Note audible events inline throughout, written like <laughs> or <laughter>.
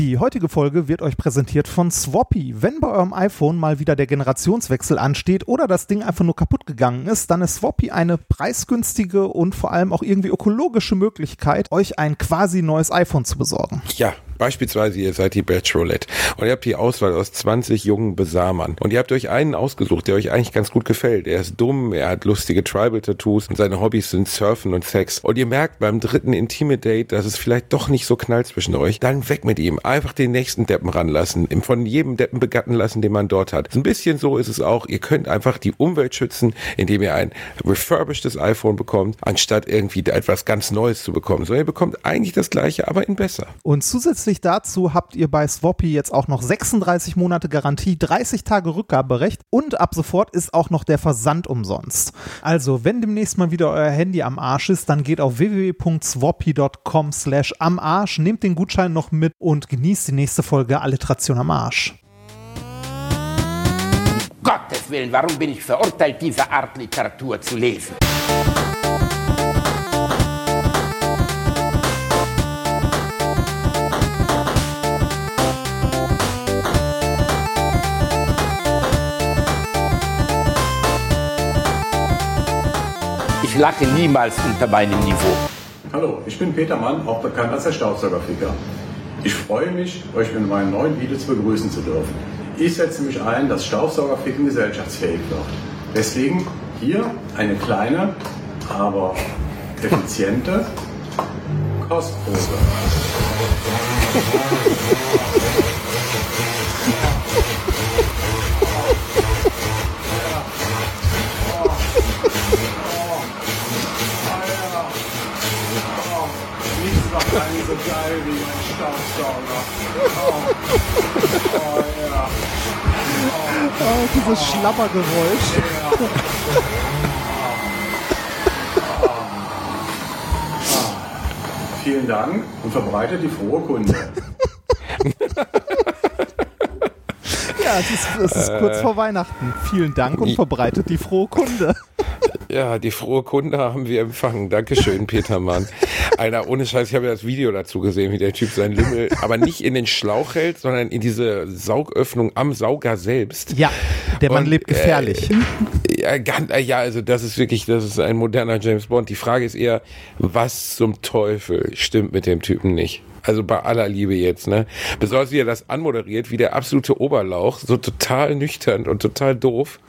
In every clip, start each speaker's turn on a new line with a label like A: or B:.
A: Die heutige Folge wird euch präsentiert von Swappy. Wenn bei eurem iPhone mal wieder der Generationswechsel ansteht oder das Ding einfach nur kaputt gegangen ist, dann ist Swappy eine preisgünstige und vor allem auch irgendwie ökologische Möglichkeit, euch ein quasi neues iPhone zu besorgen.
B: Ja, Beispielsweise, ihr seid die Bachelorette und ihr habt die Auswahl aus 20 jungen Besamern und ihr habt euch einen ausgesucht, der euch eigentlich ganz gut gefällt. Er ist dumm, er hat lustige Tribal-Tattoos und seine Hobbys sind Surfen und Sex. Und ihr merkt beim dritten Intimate-Date, dass es vielleicht doch nicht so knallt zwischen euch. Dann weg mit ihm. Einfach den nächsten Deppen ranlassen. Von jedem Deppen begatten lassen, den man dort hat. Ein bisschen so ist es auch. Ihr könnt einfach die Umwelt schützen, indem ihr ein refurbishedes iPhone bekommt, anstatt irgendwie etwas ganz Neues zu bekommen. So, ihr bekommt eigentlich das gleiche, aber in besser.
A: Und zusätzlich Zusätzlich dazu habt ihr bei Swappy jetzt auch noch 36 Monate Garantie, 30 Tage Rückgaberecht und ab sofort ist auch noch der Versand umsonst. Also, wenn demnächst mal wieder euer Handy am Arsch ist, dann geht auf www.swappy.com slash am Arsch, nehmt den Gutschein noch mit und genießt die nächste Folge Alliteration am Arsch.
C: Gottes Willen, warum bin ich verurteilt, diese Art Literatur zu lesen? Ich lache niemals unter meinem Niveau.
D: Hallo, ich bin Peter Mann, auch bekannt als der Staubsaugerficker. Ich freue mich, euch mit meinem neuen Video zu begrüßen zu dürfen. Ich setze mich ein, dass Staubsaugerficken gesellschaftsfähig wird. Deswegen hier eine kleine, aber effiziente Kostprobe. <laughs> Einen so geil wie ein Staubsauger. Oh, oh ja.
A: Oh, dieses Schlappergeräusch.
D: Vielen Dank und verbreitet die frohe Kunde.
A: Ja, es ist, es ist kurz vor Weihnachten. Vielen Dank und verbreitet die frohe Kunde.
B: Ja, die frohe Kunde haben wir empfangen. Dankeschön, Peter Mann. Alter, ohne Scheiß, ich habe ja das Video dazu gesehen, wie der Typ seinen Lümmel, <laughs> aber nicht in den Schlauch hält, sondern in diese Saugöffnung am Sauger selbst.
A: Ja, der Mann
B: Und,
A: lebt gefährlich.
B: Äh, <laughs> ja, ganz, äh, ja, also das ist wirklich, das ist ein moderner James Bond. Die Frage ist eher, was zum Teufel stimmt mit dem Typen nicht? Also bei aller Liebe jetzt, ne? Besonders wie er das anmoderiert, wie der absolute Oberlauch, so total nüchtern und total doof.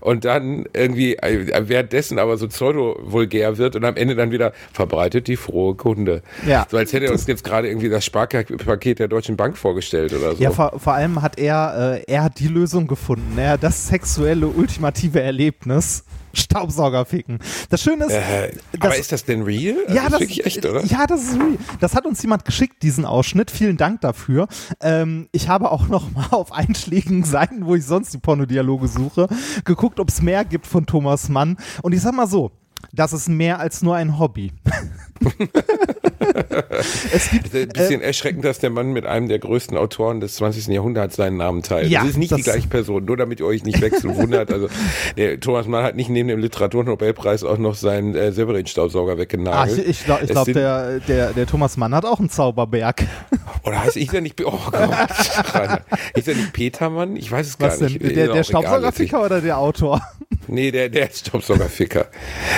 B: Und dann irgendwie äh, währenddessen aber so pseudo-vulgär wird und am Ende dann wieder verbreitet die frohe Kunde.
A: Ja.
B: So als hätte er uns jetzt gerade irgendwie das Sparpaket der Deutschen Bank vorgestellt oder so.
A: Ja, vor, vor allem hat er, äh, er hat die Lösung gefunden. Er hat das sexuelle, ultimative Erlebnis. Staubsauger ficken. Das Schöne ist,
B: äh, aber ist das denn real? Also
A: ja,
B: ist
A: das,
B: wirklich echt, oder?
A: Ja, das ist real. Das hat uns jemand geschickt, diesen Ausschnitt. Vielen Dank dafür. Ähm, ich habe auch noch mal <laughs> auf einschlägigen Seiten, wo ich sonst die Pornodialoge suche, geguckt, ob es mehr gibt von Thomas Mann. Und ich sag mal so, das ist mehr als nur ein Hobby. <laughs> es gibt
B: Ein bisschen erschreckend, dass der Mann mit einem der größten Autoren des 20. Jahrhunderts seinen Namen teilt.
A: Ja,
B: das ist nicht
A: das-
B: die gleiche Person, nur damit ihr euch nicht wechseln wundert. Also <laughs> der Thomas Mann hat nicht neben dem Literatur-Nobelpreis auch noch seinen äh, Severin-Staubsauger
A: Ah,
B: weggenagelt.
A: ich ich glaube, ich
B: Es
A: glaub, der, der, der Thomas Mann hat auch einen Zauberberg. <laughs>
B: Oder heißt ich ja nicht, oh Gott, ist er nicht Petermann? Ich weiß es gar
A: Was denn?
B: nicht.
A: Der, der Staubsaugerficker oder der Autor?
B: Nee, der, der ist Staubsaugerficker.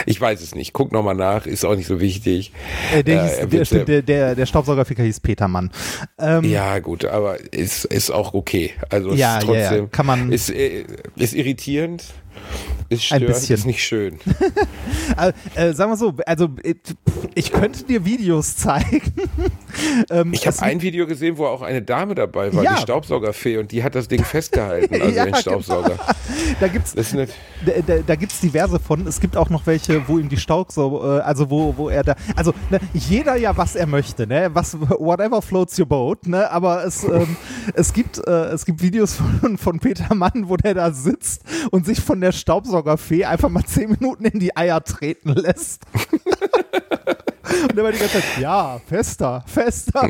B: Ich weiß es nicht. Guck nochmal nach, ist auch nicht so wichtig.
A: Äh, der,
B: Äh,
A: hieß,
B: er
A: der, stimmt,
B: sehr-
A: der, der, der Staubsaugerficker hieß Petermann. Ähm,
B: Ja, gut, aber ist, ist auch okay. Also
A: Ja,
B: ist
A: ja, ja.
B: trotzdem
A: Kann man-
B: ist, äh, ist irritierend, ist
A: Ein
B: störend,
A: bisschen.
B: ist nicht schön. <laughs>
A: Äh, äh, sagen wir so, also äh, ich könnte dir Videos <laughs> zeigen. <laughs> ähm,
B: Ich habe
A: es-
B: ein Video gesehen, wo auch eine Dame dabei war,
A: Ja.
B: die Staubsaugerfee, und die hat das Ding festgehalten, <laughs> also
A: Ja,
B: den Staubsauger. <laughs>
A: Da
B: nicht,
A: da, da, da gibt's diverse von. Es gibt auch noch welche, wo ihm die Staubsauger, äh, also wo, wo er da, also ne, jeder ja, was er möchte, ne, was, whatever floats your boat, ne, aber es, ähm, es gibt, äh, es gibt Videos von, von Peter Mann, wo der da sitzt und sich von der Staubsaugerfee einfach mal zehn Minuten in die Eier treten lässt. Und er war die ganze Zeit, ja, fester, fester.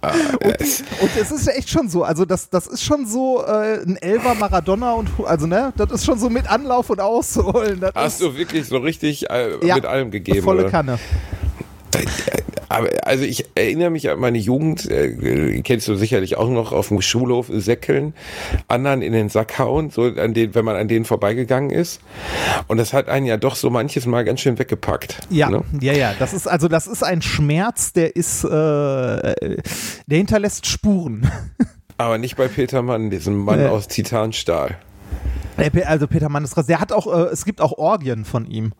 A: Und, die, und es ist ja echt schon so, also das, das ist schon so äh, ein Elfer Maradona und also ne, das ist schon so mit Anlauf und Ausholen. Das
B: hast
A: ist
B: du wirklich so richtig äh,
A: Ja,
B: mit allem gegeben,
A: volle
B: oder?
A: Kanne.
B: Aber also ich erinnere mich an meine Jugend, äh, kennst du sicherlich auch noch auf dem Schulhof säckeln, anderen in den Sack hauen, so an den, wenn man an denen vorbeigegangen ist. Und das hat einen ja doch so manches Mal ganz schön weggepackt.
A: Ja,
B: ne?
A: ja, ja. Das ist also das ist ein Schmerz, der ist, äh, der hinterlässt Spuren. <laughs>
B: Aber nicht bei Peter Mann, diesem Mann
A: Nee.
B: aus Titanstahl.
A: Pe- Also Peter Mann ist raus. Der hat auch, äh, es gibt auch Orgien von ihm.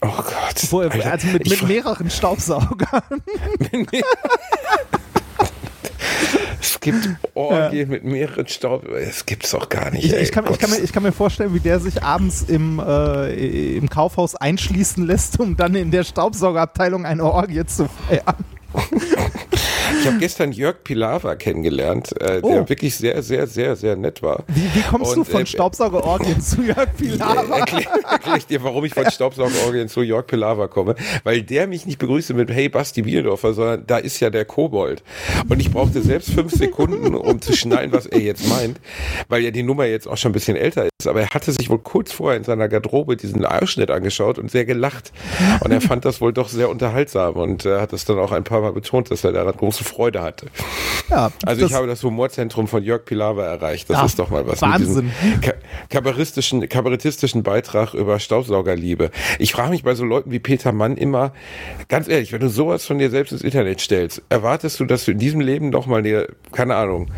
B: Oh Gott.
A: Wo, also mit, mit mehreren Staubsaugern.
B: Es gibt Orgien mit mehreren Staub. Es gibt's doch gar nicht.
A: Ich, ich, kann, ich, kann mir, ich kann mir vorstellen, wie der sich abends im, äh, im Kaufhaus einschließen lässt, um dann in der Staubsaugerabteilung eine Orgie zu feiern. <laughs>
B: Ich habe gestern Jörg Pilawa kennengelernt, äh,
A: Oh.
B: der wirklich sehr, sehr, sehr, sehr nett war.
A: Wie, wie kommst du
B: Und,
A: von
B: äh,
A: Staubsaugerorgien zu Jörg <laughs> Pilawa?
B: Erkläre erklär ich dir, warum ich von Staubsaugerorgien zu Jörg Pilawa komme. Weil der mich nicht begrüßte mit Hey Basti Bierdorfer, sondern da ist ja der Kobold. Und ich brauchte selbst fünf Sekunden, um zu schnallen, was er jetzt meint, weil ja die Nummer jetzt auch schon ein bisschen älter ist. Aber er hatte sich wohl kurz vorher in seiner Garderobe diesen Ausschnitt angeschaut und sehr gelacht. Und er fand das wohl doch sehr unterhaltsam und äh, hat es dann auch ein paar Mal betont, dass er daran große Freude hatte.
A: Ja,
B: Also
A: das-
B: ich habe das Humorzentrum von Jörg Pilawa erreicht. Das
A: Ah,
B: ist doch mal was
A: Wahnsinn.
B: kabarettistischen, kabarettistischen Beitrag über Staubsaugerliebe. Ich frage mich bei so Leuten wie Peter Mann immer, ganz ehrlich, wenn du sowas von dir selbst ins Internet stellst, erwartest du, dass du in diesem Leben doch mal dir, keine Ahnung,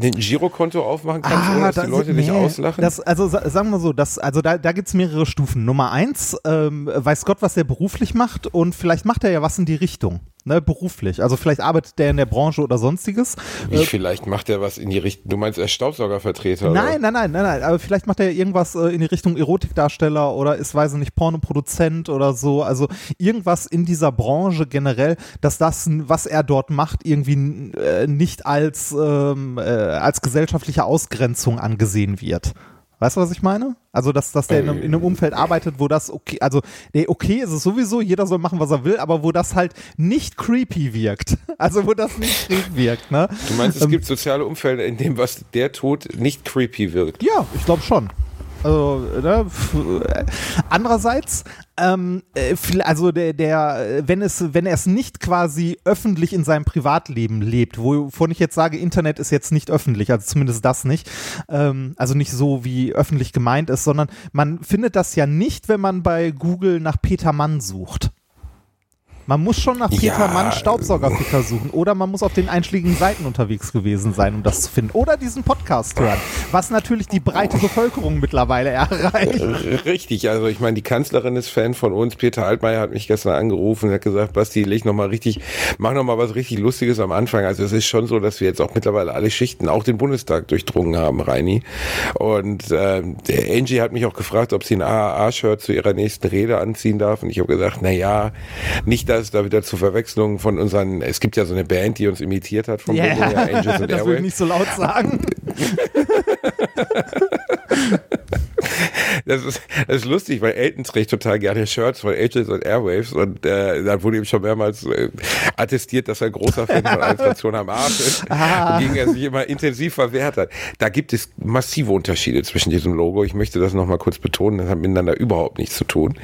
B: ein Girokonto aufmachen kannst, ohne dass
A: da
B: die Leute
A: sind-
B: dich
A: Ah, nee,
B: auslachen?
A: Das, also sa- sagen wir so, das, also da, da gibt es mehrere Stufen. Nummer eins, ähm, weiß Gott, was er beruflich macht und vielleicht macht er ja was in die Richtung. Ne, beruflich. Also vielleicht arbeitet der in der Branche oder sonstiges.
B: Wie, vielleicht macht er was in die Richtung, du meinst, er ist Staubsaugervertreter? oder?
A: Nein, nein, nein, nein, nein. Aber vielleicht macht er irgendwas äh, in die Richtung Erotikdarsteller oder ist, weiß ich nicht, Pornoproduzent oder so. Also irgendwas in dieser Branche generell, dass das, was er dort macht, irgendwie äh, nicht als, ähm, äh, als gesellschaftliche Ausgrenzung angesehen wird. Weißt du, was ich meine? Also, dass, dass der in einem, in einem Umfeld arbeitet, wo das okay, also, nee, okay ist es sowieso, jeder soll machen, was er will, aber wo das halt nicht creepy wirkt. <laughs> Also, wo das nicht creepy wirkt, ne?
B: Du meinst, es
A: Ähm,
B: gibt soziale Umfelder, in dem, was der tut, nicht creepy wirkt.
A: Ja, ich glaube schon. Also, ne, äh, andererseits, ähm, äh, also der, der, wenn es, wenn er es nicht quasi öffentlich in seinem Privatleben lebt, wovon ich jetzt sage, Internet ist jetzt nicht öffentlich, also zumindest das nicht, ähm, also nicht so wie öffentlich gemeint ist, sondern man findet das ja nicht, wenn man bei Google nach Peter Mann sucht. Man muss schon nach Peter
B: Ja.
A: Mann Staubsaugerficker suchen oder man muss auf den einschlägigen Seiten unterwegs gewesen sein, um das zu finden. Oder diesen Podcast hören, was natürlich die breite Bevölkerung mittlerweile erreicht.
B: Richtig, also ich meine, die Kanzlerin ist Fan von uns. Peter Altmaier hat mich gestern angerufen und hat gesagt, Basti, leg noch mal richtig, mach noch mal was richtig Lustiges am Anfang. Also es ist schon so, dass wir jetzt auch mittlerweile alle Schichten, auch den Bundestag durchdrungen haben, Reini. Und der Angie hat mich auch gefragt, ob sie ein AAA-Shirt zu ihrer nächsten Rede anziehen darf. Und ich habe gesagt, na ja, nicht, dass es da wieder zu Verwechslungen von unseren, es gibt ja so eine Band, die uns imitiert hat Bingo, ja, Angels and
A: das will ich nicht so laut sagen. <laughs>
B: Das ist, das ist lustig, weil Elton trägt total gerne Shirts von Angels und Airwaves und äh, da wurde ihm schon mehrmals äh, attestiert, dass er ein großer Fan von Allstation <laughs> am Arsch ist,
A: Ah.
B: gegen er sich immer intensiv verwehrt hat. Da gibt es massive Unterschiede zwischen diesem Logo. Ich möchte das nochmal kurz betonen, das hat miteinander überhaupt nichts zu tun.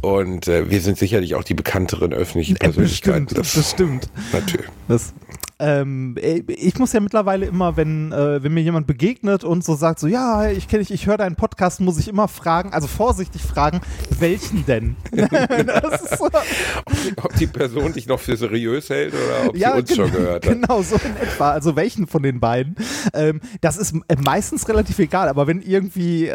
B: Und äh, wir sind sicherlich auch die bekannteren öffentlichen Persönlichkeiten.
A: bestimmt, das stimmt.
B: Natürlich.
A: Das, ähm, äh, ich muss ja mittlerweile immer, wenn, äh, wenn mir jemand begegnet und so sagt, so ja, ich kenne dich, ich höre deinen Podcast, muss ich immer fragen, also vorsichtig fragen, welchen denn? <laughs> <laughs> so,
B: Ob die, Person dich noch für seriös hält oder ob sie uns schon gehört hat.
A: Genau, so in etwa. Also welchen von den beiden? Ähm, das ist äh, meistens relativ egal, aber wenn irgendwie, äh,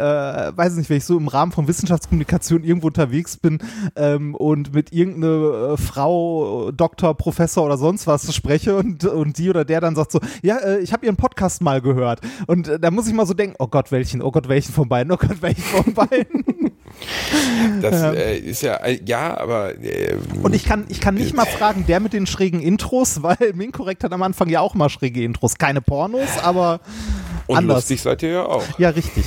A: weiß ich nicht, wenn ich so im Rahmen von Wissenschaftskommunikation irgendwo unterwegs bin ähm, und mit irgendeiner äh, Frau, Doktor, Professor oder sonst was spreche und, und die oder der dann sagt so, ja, äh, ich habe ihren Podcast mal gehört. Und äh, da muss ich mal so denken, oh Gott, welchen, oh Gott, welchen von beiden, oh Gott, welchen von beiden. <laughs>
B: Das äh, ist ja, äh, ja, aber äh,
A: Und ich kann, ich kann nicht mal fragen, der mit den schrägen Intros, <laughs> weil Minkorrekt hat am Anfang ja auch mal schräge Intros. Keine Pornos, aber
B: und
A: anders.
B: lustig seid ihr ja auch.
A: Ja, richtig.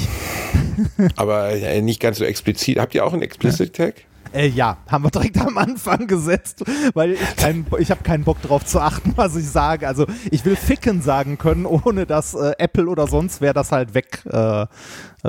B: Aber nicht ganz so explizit. Habt ihr auch einen Explicit Tag?
A: Äh, ja, haben wir direkt am Anfang gesetzt, weil ich, kein, ich habe keinen Bock drauf zu achten, was ich sage. Also ich will ficken sagen können, ohne dass äh, Apple oder sonst wer das halt weg äh,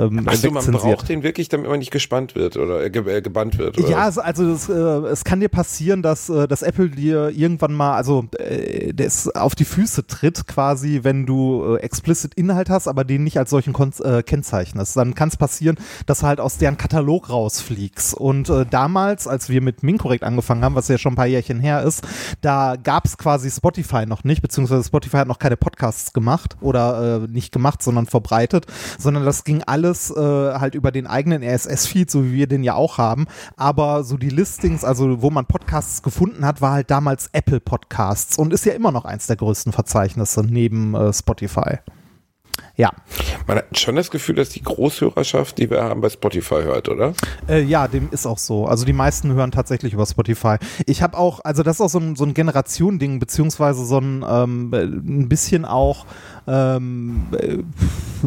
A: ähm,
B: Also man braucht den wirklich, damit man nicht gespannt wird oder äh, ge äh, gebannt wird. Oder?
A: Ja, also, also das, äh, es kann dir passieren, dass, äh, dass Apple dir irgendwann mal, also äh, das auf die Füße tritt quasi, wenn du äh, explicit Inhalt hast, aber den nicht als solchen Kon äh, kennzeichnest. Dann kann es passieren, dass du halt aus deren Katalog rausfliegst. Und äh, damals, als wir mit Minkorrekt angefangen haben, was ja schon ein paar Jährchen her ist, da gab es quasi Spotify noch nicht, beziehungsweise Spotify hat noch keine Podcasts gemacht oder äh, nicht gemacht, sondern verbreitet, sondern das ging alles äh, halt über den eigenen RSS-Feed, so wie wir den ja auch haben. Aber so die Listings, also wo man Podcasts gefunden hat, war halt damals Apple Podcasts und ist ja immer noch eins der größten Verzeichnisse neben äh, Spotify. Ja.
B: Man hat schon das Gefühl, dass die Großhörerschaft, die wir haben, bei Spotify hört, oder?
A: Äh, ja, dem ist auch so. Also die meisten hören tatsächlich über Spotify. Ich habe auch, also das ist auch so ein, so ein Generation-Ding, beziehungsweise so ein, ähm, ein bisschen auch ähm, äh,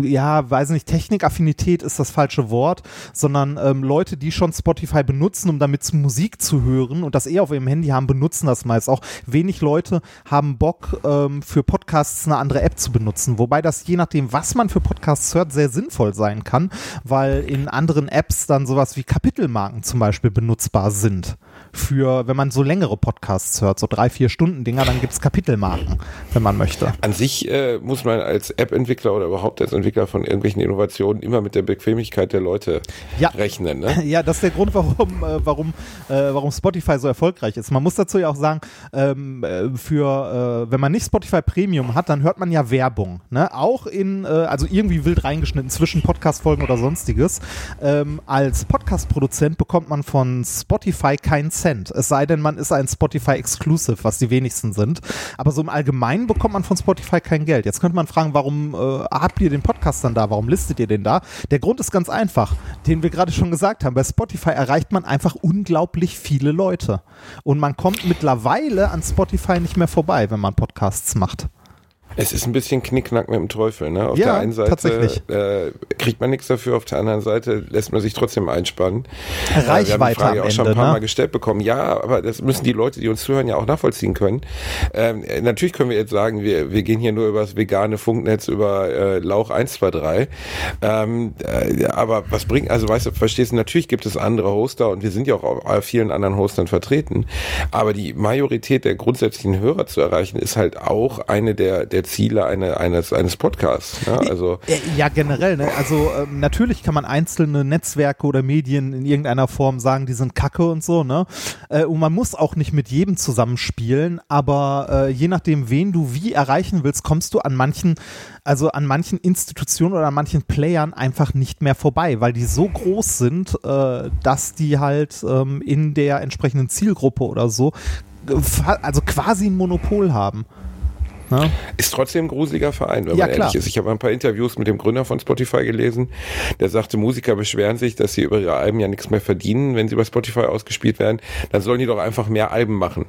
A: ja, weiß nicht, Technikaffinität ist das falsche Wort, sondern ähm, Leute, die schon Spotify benutzen, um damit Musik zu hören und das eher auf ihrem Handy haben, benutzen das meist auch. Wenig Leute haben Bock, ähm, für Podcasts eine andere App zu benutzen, wobei das je nachdem, was man für Podcasts hört, sehr sinnvoll sein kann, weil in anderen Apps dann sowas wie Kapitelmarken zum Beispiel benutzbar sind für, wenn man so längere Podcasts hört, so drei, vier Stunden Dinger, dann gibt es Kapitelmarken, wenn man möchte.
B: An sich äh, muss man als App-Entwickler oder überhaupt als Entwickler von irgendwelchen Innovationen immer mit der Bequemlichkeit der Leute ja. rechnen. Ne? <laughs>
A: Ja, das ist der Grund, warum, äh, warum, äh, warum Spotify so erfolgreich ist. Man muss dazu ja auch sagen, ähm, äh, für, äh, wenn man nicht Spotify Premium hat, dann hört man ja Werbung. Ne? Auch in, äh, also irgendwie wild reingeschnitten zwischen Podcast-Folgen oder sonstiges. Ähm, als Podcast-Produzent bekommt man von Spotify keinen Cent. Es sei denn, man ist ein Spotify Exclusive, was die wenigsten sind. Aber so im Allgemeinen bekommt man von Spotify kein Geld. Jetzt könnte man fragen, warum äh, habt ihr den Podcast dann da? Warum listet ihr den da? Der Grund ist ganz einfach, den wir gerade schon gesagt haben. Bei Spotify erreicht man einfach unglaublich viele Leute. Und man kommt mittlerweile an Spotify nicht mehr vorbei, wenn man Podcasts macht.
B: Es ist ein bisschen Knickknack mit dem Teufel. Ne? Auf ja, der einen Seite äh, kriegt man nichts dafür, auf der anderen Seite lässt man sich trotzdem einspannen.
A: Reichweite äh, wir haben die Frage
B: auch schon ein paar ne? Mal gestellt bekommen. Ja, aber das müssen die Leute, die uns zuhören, ja auch nachvollziehen können. Ähm, natürlich können wir jetzt sagen, wir, wir gehen hier nur über das vegane Funknetz, über äh, Lauch 123. Ähm, äh, aber was bringt, also weißt du, verstehst du, natürlich gibt es andere Hoster und wir sind ja auch auf vielen anderen Hostern vertreten. Aber die Majorität der grundsätzlichen Hörer zu erreichen, ist halt auch eine der, der Ziele eine, eines, eines Podcasts. Ne? Also,
A: ja, generell. Ne? Also ähm, natürlich kann man einzelne Netzwerke oder Medien in irgendeiner Form sagen, die sind kacke und so. Ne? Äh, und man muss auch nicht mit jedem zusammenspielen, aber äh, je nachdem, wen du wie erreichen willst, kommst du an manchen, also an manchen Institutionen oder an manchen Playern einfach nicht mehr vorbei, weil die so groß sind, äh, dass die halt ähm, in der entsprechenden Zielgruppe oder so also quasi ein Monopol haben.
B: Ja. Ist trotzdem ein gruseliger Verein, wenn ja, man ehrlich ist. Ich habe ein paar Interviews mit dem Gründer von Spotify gelesen, der sagte, Musiker beschweren sich, dass sie über ihre Alben ja nichts mehr verdienen, wenn sie bei Spotify ausgespielt werden. Dann sollen die doch einfach mehr Alben machen.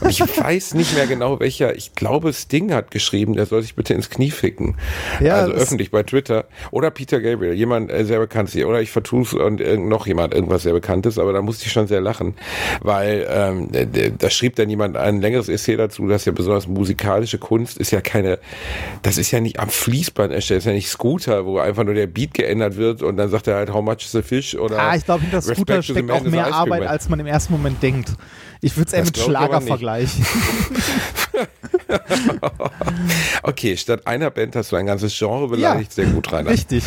B: Und ich <laughs> weiß nicht mehr genau welcher, ich glaube Sting hat geschrieben, der soll sich bitte ins Knie ficken. Ja, also öffentlich bei Twitter. Oder Peter Gabriel, jemand äh, sehr bekannt ist. Oder ich vertue und äh, noch jemand, irgendwas sehr bekanntes, aber da musste ich schon sehr lachen. Weil ähm, da schrieb dann jemand ein längeres Essay dazu, dass ja besonders musikalische Kunst Kunst ist ja keine, das ist ja nicht am Fließband erstellt, das ist ja nicht Scooter, wo einfach nur der Beat geändert wird und dann sagt er halt, how much is a fish oder.
A: Ah, ich glaube, hinter Scooter steckt auch mehr Arbeit, als man im ersten Moment denkt. Ich würde es eher mit Schlager vergleichen. <laughs> <laughs>
B: okay, statt einer Band hast du ein ganzes Genre beleidigt, ja, sehr gut, Rainer.
A: Richtig.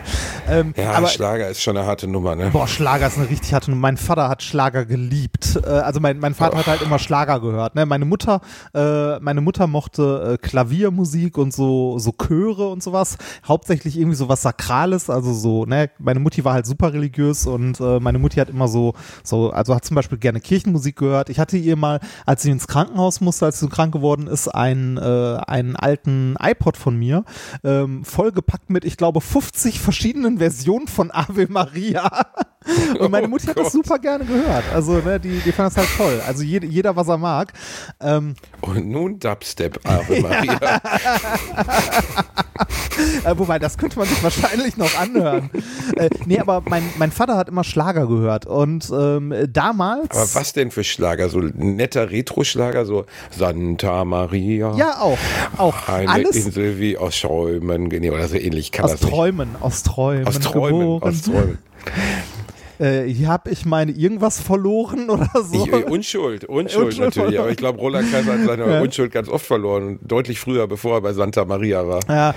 A: <laughs>
B: ähm, ja, aber, Schlager ist schon eine harte Nummer, ne?
A: Boah, Schlager ist eine richtig harte Nummer. Mein Vater hat Schlager geliebt. Äh, also mein, mein Vater oh. hat halt immer Schlager gehört. Ne? Meine Mutter, äh, meine Mutter mochte äh, Klaviermusik und so, so Chöre und sowas. Hauptsächlich irgendwie so was Sakrales, also so, ne, meine Mutti war halt super religiös und äh, meine Mutti hat immer so, so, also hat zum Beispiel gerne Kirchenmusik gehört. Ich hatte ihr mal, als sie ins Krankenhaus musste, als sie so krank geworden ist, einen, äh, einen alten iPod von mir, ähm, vollgepackt mit, ich glaube, 50 verschiedenen Versionen von Ave Maria. <laughs> <laughs> Und meine Mutti oh hat das super gerne gehört. Also, ne, die, die fand das halt toll. Also jede, jeder, was er mag. Ähm,
B: Und nun Dubstep, Ave <laughs> Maria. <laughs>
A: äh, wobei, das könnte man sich wahrscheinlich noch anhören. äh, nee, aber mein, mein Vater hat immer Schlager gehört und ähm, damals.
B: Aber was denn für Schlager? So netter Retro-Schlager, so Santa Maria.
A: Ja, auch. auch.
B: Eine
A: Alles
B: Insel wie aus Träumen, nee, oder so ähnlich kann
A: aus
B: das nicht.
A: Träumen, aus Träumen.
B: Aus Träumen,
A: geboren.
B: aus Träumen.
A: Äh, hier habe ich meine irgendwas verloren <laughs> oder so.
B: Ich, äh, Unschuld, Unschuld,
A: Unschuld
B: natürlich.
A: verloren.
B: Aber ich glaube, Roland Kaiser hat seine <laughs>
A: Ja.
B: Unschuld ganz oft verloren. Deutlich früher, bevor er bei Santa Maria war.
A: Ja,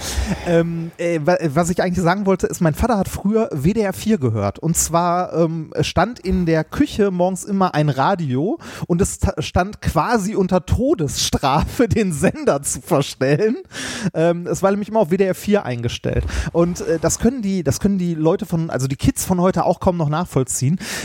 A: ähm, äh, wa- was ich eigentlich sagen wollte, ist, mein Vater hat früher WDR 4 gehört. Und zwar ähm, stand in der Küche morgens immer ein Radio und es ta- stand quasi unter Todesstrafe, <laughs> den Sender zu verstellen. Ähm, es war nämlich immer auf WDR 4 eingestellt. Und äh, das können die, das können die Leute von, also die Kids von heute auch kaum noch nachvollziehen.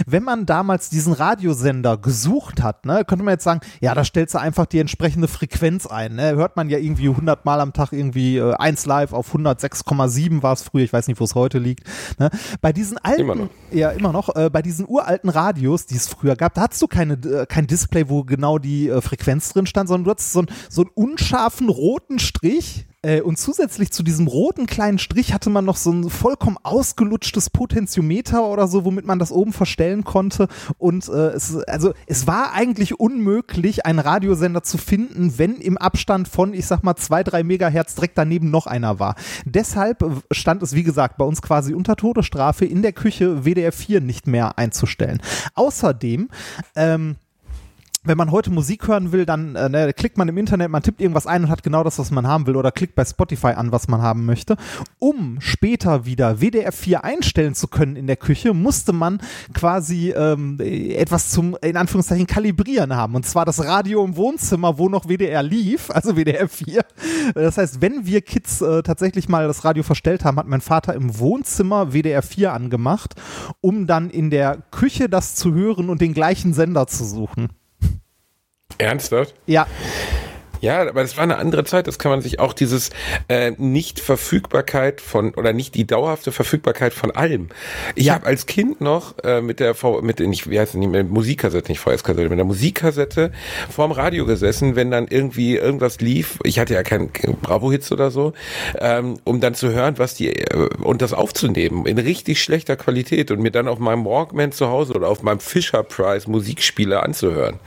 A: Wenn man damals diesen Radiosender gesucht hat, ne, könnte man jetzt sagen, ja, da stellst du einfach die entsprechende Frequenz ein. Ne? Hört man ja irgendwie 100 Mal am Tag irgendwie äh, 1 live auf 106,7 war es früher, ich weiß nicht, wo es heute liegt. Ne? Bei diesen alten,
B: Immer
A: ja immer noch, äh, bei diesen uralten Radios, die es früher gab, da hattest du keine, äh, kein Display, wo genau die äh, Frequenz drin stand, sondern du hattest so, ein, so einen unscharfen roten Strich. Äh, und zusätzlich zu diesem roten kleinen Strich hatte man noch so ein vollkommen ausgelutschtes Potentiometer oder so, womit man das oben verstellen konnte. Und äh, es, also es war eigentlich unmöglich, einen Radiosender zu finden, wenn im Abstand von, ich sag mal, zwei, drei Megahertz direkt daneben noch einer war. Deshalb stand es, wie gesagt, bei uns quasi unter Todesstrafe in der Küche WDR 4 nicht mehr einzustellen. Außerdem, ähm, wenn man heute Musik hören will, dann äh, ne, klickt man im Internet, man tippt irgendwas ein und hat genau das, was man haben will, oder klickt bei Spotify an, was man haben möchte. Um später wieder WDR 4 einstellen zu können in der Küche, musste man quasi ähm, etwas zum, in Anführungszeichen, Kalibrieren haben. Und zwar das Radio im Wohnzimmer, wo noch WDR lief, <laughs> also WDR 4. Das heißt, wenn wir Kids äh, tatsächlich mal das Radio verstellt haben, hat mein Vater im Wohnzimmer WDR 4 angemacht, um dann in der Küche das zu hören und den gleichen Sender zu suchen.
B: Ernsthaft?
A: Ja,
B: Ja, aber das war eine andere Zeit. Das kann man sich auch dieses äh, Nicht-Verfügbarkeit von oder nicht die dauerhafte Verfügbarkeit von allem. Ich
A: Ja.
B: habe als Kind noch äh, mit der V mit der nicht wie heißt es nicht mit der Musikkassette nicht VS-Kassette mit der Musikkassette vorm Radio gesessen, wenn dann irgendwie irgendwas lief. Ich hatte ja kein, kein Bravo-Hits oder so, ähm, um dann zu hören, was die äh, und das aufzunehmen in richtig schlechter Qualität und mir dann auf meinem Walkman zu Hause oder auf meinem Fisher Price Musikspieler anzuhören.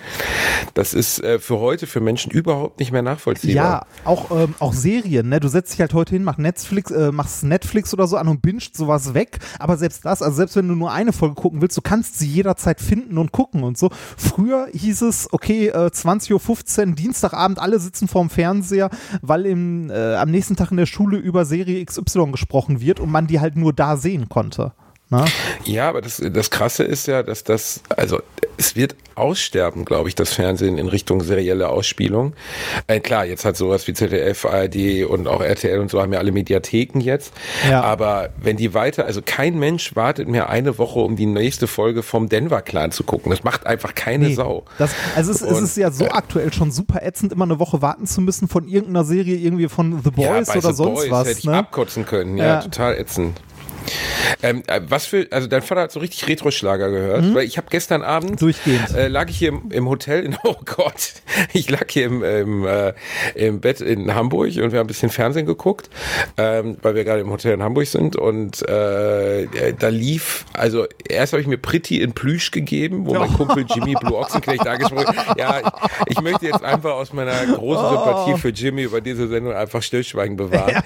B: Das ist äh, für heute für Menschen überhaupt nicht mehr nachvollziehbar.
A: Ja, auch, ähm, auch Serien, ne? Du setzt dich halt heute hin, mach Netflix, äh, machst Netflix oder so an und bingst sowas weg. Aber selbst das, also selbst wenn du nur eine Folge gucken willst, du kannst sie jederzeit finden und gucken und so. Früher hieß es, okay, äh, 20.15 Uhr, Dienstagabend, alle sitzen vorm Fernseher, weil im, äh, am nächsten Tag in der Schule über Serie XY gesprochen wird und man die halt nur da sehen konnte. Ne?
B: Ja, aber das, das Krasse ist ja, dass das, also es wird aussterben, glaube ich, das Fernsehen in Richtung serielle Ausspielung. Äh, klar, jetzt hat sowas wie ZDF, ARD und auch RTL und so haben ja alle Mediatheken jetzt.
A: Ja.
B: Aber wenn die weiter, also kein Mensch wartet mehr eine Woche, um die nächste Folge vom Denver Clan zu gucken. Das macht einfach keine
A: Nee,
B: Sau.
A: Das, also es, es
B: Und,
A: ist ja so
B: äh,
A: aktuell schon super ätzend, immer eine Woche warten zu müssen von irgendeiner Serie, irgendwie von The Boys
B: ja,
A: oder
B: The
A: sonst
B: Boys
A: was.
B: hätte ich
A: ne?
B: abkotzen können. Ja,
A: Ja.
B: total ätzend. Ähm, äh, was für, also dein Vater hat so richtig Retro-Schlager gehört,
A: Mhm.
B: weil ich habe gestern Abend
A: Durchgehend.
B: Äh, lag ich hier im, im Hotel in, <laughs> oh Gott, ich lag hier im, im, äh, im Bett in Hamburg und wir haben ein bisschen Fernsehen geguckt, ähm, weil wir gerade im Hotel in Hamburg sind und äh, da lief, also erst habe ich mir Pretty in Plüsch gegeben, wo mein Kumpel <laughs> Jimmy Blue Ochsenknecht angesprochen hat. Ja, ich, ich möchte jetzt einfach aus meiner großen Sympathie für Jimmy über diese Sendung einfach Stillschweigen bewahren.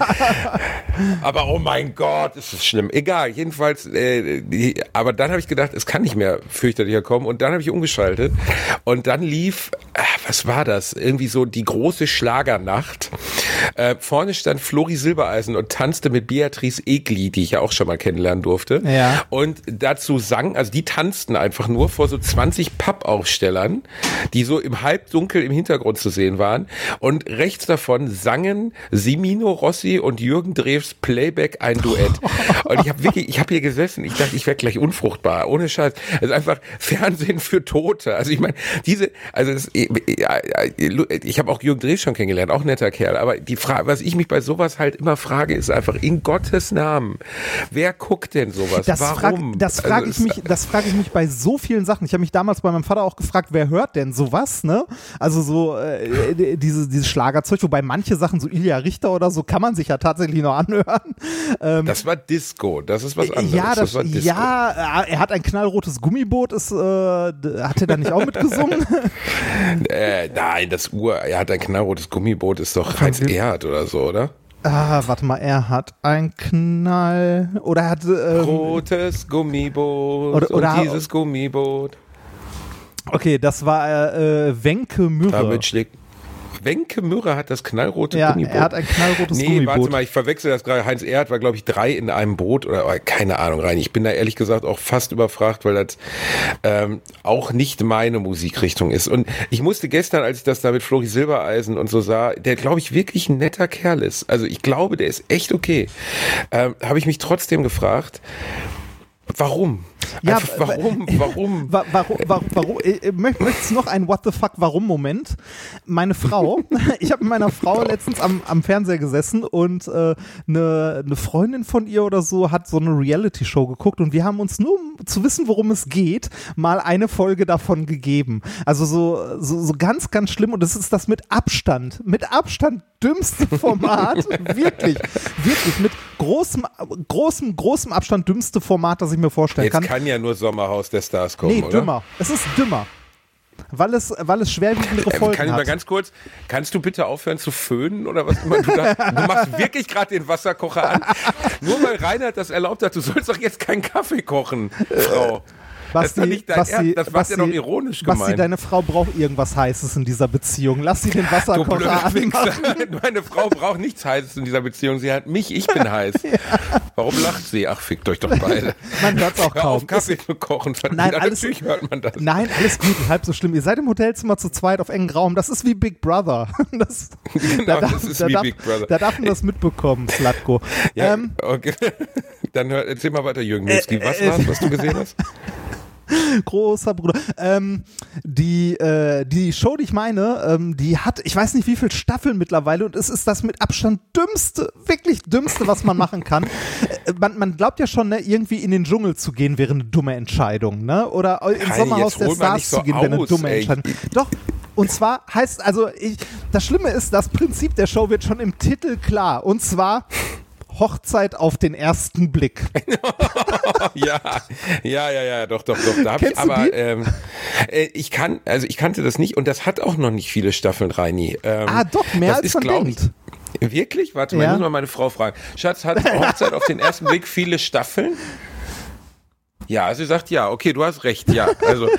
B: <laughs> Aber oh mein Gott, ist das schlimm. Egal, jedenfalls, äh, aber dann habe ich gedacht, es kann nicht mehr fürchterlicher kommen. Und dann habe ich umgeschaltet. Und dann lief, äh, was war das? Irgendwie so die große Schlagernacht. Äh, vorne stand Flori Silbereisen und tanzte mit Beatrice Egli, die ich ja auch schon mal kennenlernen durfte.
A: Ja.
B: Und dazu sang, also die tanzten einfach nur vor so 20 Pappaufstellern, die so im Halbdunkel im Hintergrund zu sehen waren. Und rechts davon sangen Simino Rossi und Jürgen Drews Playback ein Duett. <laughs> Und ich habe wirklich, ich habe hier gesessen, ich dachte, ich werde gleich unfruchtbar, ohne Scheiß. Also einfach Fernsehen für Tote. Also ich meine, diese, also das, ich habe auch Jürgen Drews schon kennengelernt, auch netter Kerl, aber die Frage, was ich mich bei sowas halt immer frage, ist einfach in Gottes Namen, wer guckt denn sowas?
A: Das
B: Warum?
A: Frag, das
B: Also
A: frage ich
B: es-
A: mich, das frage ich mich bei so vielen Sachen. Ich habe mich damals bei meinem Vater auch gefragt, wer hört denn sowas, ne? Also so äh, diese, dieses Schlagerzeug, wobei manche Sachen, so Ilja Richter oder so, kann man sich ja tatsächlich noch anhören. Ähm,
B: Das war Disco, das ist was anderes.
A: ja, das,
B: Disco.
A: ja, äh, er hat ein knallrotes Gummiboot, ist, äh, hat er da nicht auch mitgesungen? <laughs>
B: Äh, nein, das Uhr, er hat ein knallrotes Gummiboot, ist doch Heinz
A: wem?
B: Erhardt oder so, oder?
A: ah, warte mal, er hat ein Knall, oder er hat, ähm,
B: Rotes Gummiboot
A: Oder- oder-
B: und dieses Gummiboot.
A: okay, das war äh, äh, Wenke Mürre.
B: Damit schlägt. Wenke Mürre hat das knallrote
A: Ja,
B: Gummiboot.
A: er hat ein knallrotes
B: nee,
A: Gummiboot.
B: warte mal, ich verwechsel das gerade. Heinz Erhardt war, glaube ich, drei in einem Boot oder oder keine Ahnung rein. Ich bin da ehrlich gesagt auch fast überfragt, weil das ähm, auch nicht meine Musikrichtung ist. Und ich musste gestern, als ich das da mit Flori Silbereisen und so sah, der, glaube ich, wirklich ein netter Kerl ist. Also ich glaube, der ist echt okay. Ähm, Habe ich mich trotzdem gefragt, warum?
A: Ja,
B: Einfach, warum? Warum? <laughs>
A: Wa warum, warum, warum äh, möcht- möchtest du noch einen What the fuck, warum Moment? Meine Frau, <laughs> ich habe mit meiner Frau letztens am, am Fernseher gesessen und eine äh, ne ne Freundin von ihr oder so hat so eine Reality-Show geguckt und wir haben uns nur, um zu wissen, worum es geht, mal eine Folge davon gegeben. Also so, so, so ganz, ganz schlimm und das ist das mit Abstand, mit Abstand dümmste <laughs> Format, wirklich, wirklich mit großem, großem, großem Abstand dümmste Format, das ich mir vorstellen
B: Jetzt
A: kann.
B: Kann ja nur Sommerhaus der Stars kommen,
A: Nee,
B: oder?
A: dümmer. Es ist dümmer. Weil es, weil es schwerwiegendere
B: Ähm,
A: Folgen
B: kann ich mal
A: hat.
B: ganz kurz, kannst du bitte aufhören zu föhnen oder was immer du da, du machst wirklich gerade den Wasserkocher an. Nur weil Reinhard das erlaubt hat, du sollst doch jetzt keinen Kaffee kochen, Frau. Das ist doch nicht dein Ernst, das war ja doch ironisch
A: Basti,
B: gemeint.
A: deine Frau braucht irgendwas Heißes in dieser Beziehung. Lass sie den Wasserkocher anmachen. <laughs>
B: Meine Frau braucht nichts Heißes in dieser Beziehung. Sie hat mich, ich bin <laughs> heiß. Warum lacht sie? Ach, fickt euch doch beide.
A: Man hört's auch
B: Hör
A: kaum.
B: auf, Kaffee zu kochen.
A: Nein,
B: Ja,
A: alles-
B: Natürlich hört man das.
A: Nein, alles gut, halb so schlimm. Ihr seid im Hotelzimmer zu zweit auf engen Raum. Das ist wie Big Brother. <laughs> Das,
B: Genau, das ist
A: da
B: wie
A: darf,
B: Big Brother.
A: Da darf man das mitbekommen, Slatko.
B: Ja,
A: Ähm,
B: okay. Dann hör, erzähl mal weiter, Jürgen
A: Äh,
B: Milski. Was war's, was du gesehen hast? <laughs>
A: großer Bruder. Ähm, die, äh, die Show, die ich meine, ähm, die hat, ich weiß nicht wie viele Staffeln mittlerweile und es ist das mit Abstand dümmste, wirklich dümmste, was man machen kann. Äh, man, man glaubt ja schon, ne, irgendwie in den Dschungel zu gehen wäre eine dumme Entscheidung, ne? Oder im
B: Heini,
A: Sommerhaus der Stars
B: so
A: zu gehen wäre eine dumme
B: ey.
A: Entscheidung. Doch. Und zwar heißt, also ich, das Schlimme ist, das Prinzip der Show wird schon im Titel klar. Und zwar Hochzeit auf den ersten Blick. <laughs>
B: ja, ja, ja, ja, doch, doch, doch. Da hab ich,
A: Kennst du
B: aber ähm, äh, ich kann, also ich kannte das nicht und das hat auch noch nicht viele Staffeln, Reini. Ähm,
A: Ah, doch, mehr als
B: ist,
A: man
B: glaub ich,
A: denkt.
B: Wirklich? Warte mal,
A: Ja.
B: ich muss mal meine Frau fragen. Schatz, hat Hochzeit auf den ersten Blick viele Staffeln? Ja, sie sagt ja, okay, du hast recht, ja. Also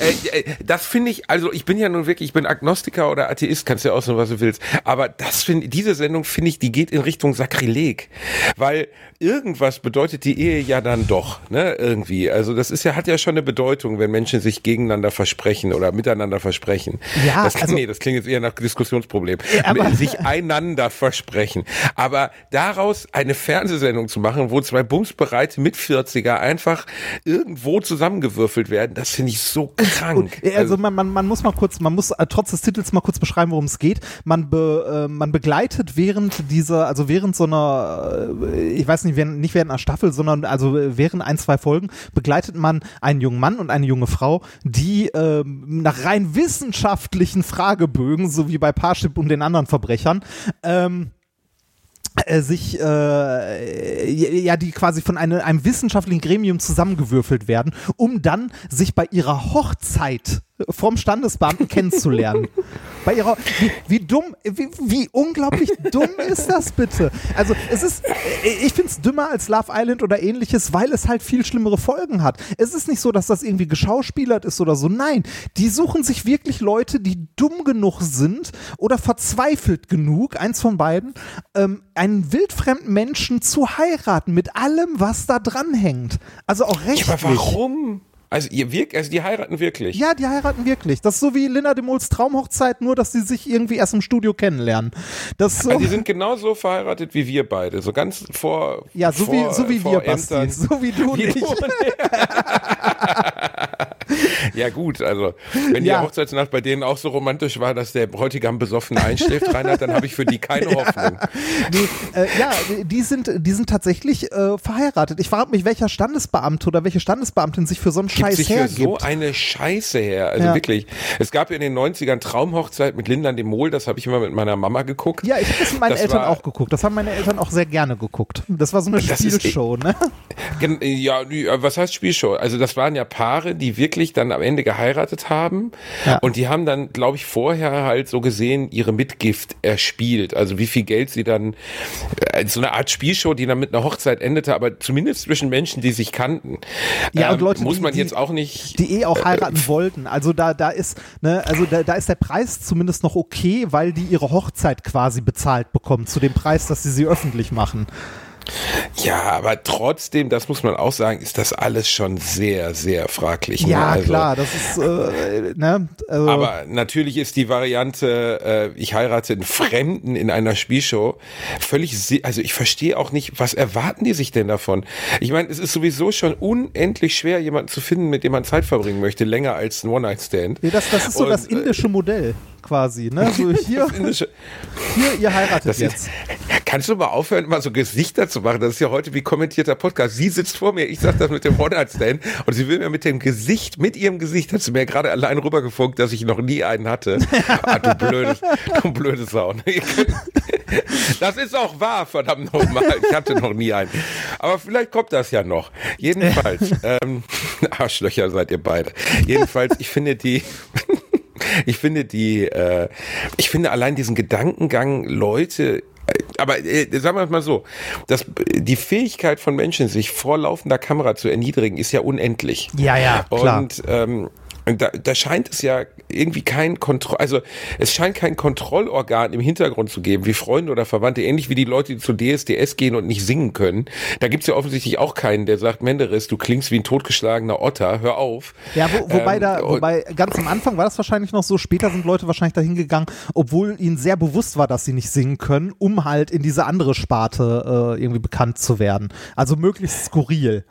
B: äh, äh, das finde ich, also ich bin ja nun wirklich, ich bin Agnostiker oder Atheist, kannst ja aussuchen, was du willst. Aber das finde, diese Sendung finde ich, die geht in Richtung Sakrileg, weil irgendwas bedeutet die Ehe ja dann doch, ne, irgendwie. Also das ist ja hat ja schon eine Bedeutung, wenn Menschen sich gegeneinander versprechen oder miteinander versprechen.
A: Ja,
B: das,
A: also-
B: nee, das klingt jetzt eher nach Diskussionsproblem.
A: Aber-
B: sich einander versprechen. Aber daraus eine Fernsehsendung zu machen, wo zwei bumsbereite Mit-40er einfach irgendwo zusammengewürfelt werden, das finde ich so krank.
A: Und, äh, also man, man, man muss mal kurz, man muss äh, trotz des Titels mal kurz beschreiben, worum es geht. Man, be, äh, man begleitet während dieser, also während so einer, äh, ich weiß nicht, während, nicht während einer Staffel, sondern also äh, während ein, zwei Folgen begleitet man einen jungen Mann und eine junge Frau, die ähm, nach rein wissenschaftlichen Fragebögen, so wie bei Parship und den anderen Verbrechern, ähm, äh, sich, äh, ja, die quasi von eine, einem wissenschaftlichen Gremium zusammengewürfelt werden, um dann sich bei ihrer Hochzeit vom Standesbeamten kennenzulernen. <laughs> Bei ihrer, wie, wie dumm, wie, wie unglaublich dumm ist das bitte? Also es ist, ich finde es dümmer als Love Island oder ähnliches, weil es halt viel schlimmere Folgen hat. Es ist nicht so, dass das irgendwie geschauspielert ist oder so. Nein, die suchen sich wirklich Leute, die dumm genug sind oder verzweifelt genug, eins von beiden, ähm, einen wildfremden Menschen zu heiraten mit allem, was da dran hängt. Also auch rechtlich.
B: Ja, aber warum? Also, ihr wirkt, also die heiraten wirklich.
A: Ja, die heiraten wirklich. Das ist so wie Linda de Mols Traumhochzeit, nur dass sie sich irgendwie erst im Studio kennenlernen. Das ist so,
B: Also die sind genauso verheiratet wie wir beide, so ganz vor
A: ja, so
B: vor,
A: wie, so wie
B: vor
A: wir, Basti.
B: Ämtern.
A: So wie du nicht. <laughs>
B: Ja gut, also wenn
A: Ja.
B: die Hochzeitsnacht bei denen auch so romantisch war, dass der Bräutigam besoffen einschläft, <laughs> Reinhard, dann habe ich für die keine Hoffnung.
A: Nee, äh, ja, die sind, die sind tatsächlich äh, verheiratet. Ich frage mich, welcher Standesbeamte oder welche Standesbeamtin sich für so einen
B: Gibt
A: Scheiß
B: sich für
A: hergibt.
B: so eine Scheiße her. Also
A: Ja.
B: wirklich. Es gab in den 90ern Traumhochzeit mit Linda de Mol, das habe ich immer mit meiner Mama geguckt.
A: ja, ich habe das mit meinen
B: Das
A: Eltern
B: war-
A: auch geguckt. Das haben meine Eltern auch sehr gerne geguckt. Das war so eine
B: ist-
A: Spielshow, ne?
B: Gen- Ja, die- äh, was heißt Spielshow? Also das waren ja Paare, die wirklich dann am Ende geheiratet haben
A: Ja.
B: und die haben dann, glaube ich, vorher halt so gesehen ihre Mitgift erspielt. Also wie viel Geld sie dann, äh, so eine Art Spielshow, die dann mit einer Hochzeit endete, aber zumindest zwischen Menschen, die sich kannten.
A: Ja, und Leute,
B: muss man
A: die-
B: jetzt auch nicht.
A: die eh auch heiraten wollten. Also da, da ist, ne, also da, da ist der Preis zumindest noch okay, weil die ihre Hochzeit quasi bezahlt bekommen zu dem Preis, dass sie sie öffentlich machen.
B: Ja, aber trotzdem, das muss man auch sagen, ist das alles schon sehr, sehr fraglich. ne?
A: Ja,
B: Also-
A: klar, das ist, äh, ne, also,
B: Aber natürlich ist die Variante, äh, ich heirate einen Fremden in einer Spielshow völlig, also ich verstehe auch nicht, was erwarten die sich denn davon? Ich meine, es ist sowieso schon unendlich schwer, jemanden zu finden, mit dem man Zeit verbringen möchte, länger als ein One-Night-Stand.
A: nee, das, das ist so
B: Und,
A: das
B: äh,
A: indische Modell quasi, ne? <laughs> So hier,
B: Das indische-
A: hier, ihr heiratet
B: Das
A: jetzt.
B: ist, kannst du mal aufhören, immer so Gesichter zu machen? Das ist ja heute wie kommentierter Podcast. Sie sitzt vor mir, ich sag das mit dem One-Night-Stand und sie will mir mit dem Gesicht, mit ihrem Gesicht, hat sie mir gerade allein rübergefunkt, dass ich noch nie einen hatte. Ah, du blödes, du blödes Sau. Das ist auch wahr, verdammt nochmal. Ich hatte noch nie einen. Aber vielleicht kommt das ja noch. Jedenfalls, ähm, Arschlöcher seid ihr beide. Jedenfalls, ich finde die, ich finde die, äh, ich finde allein diesen Gedankengang, Leute, aber äh, sagen wir es mal so, dass die Fähigkeit von Menschen, sich vor laufender Kamera zu erniedrigen, ist ja unendlich.
A: Ja, ja, klar.
B: Und ähm, da, da scheint es ja irgendwie kein Kontroll, also es scheint kein Kontrollorgan im Hintergrund zu geben, wie Freunde oder Verwandte, ähnlich wie die Leute, die zu DSDS gehen und nicht singen können. Da gibt's ja offensichtlich auch keinen, der sagt, Menderes, du klingst wie ein totgeschlagener Otter, hör auf.
A: Ja, wo, wobei
B: Ähm,
A: da, wobei ganz am Anfang war das wahrscheinlich noch so, später sind Leute wahrscheinlich dahin gegangen, obwohl ihnen sehr bewusst war, dass sie nicht singen können, um halt in diese andere Sparte äh, irgendwie bekannt zu werden. Also möglichst skurril.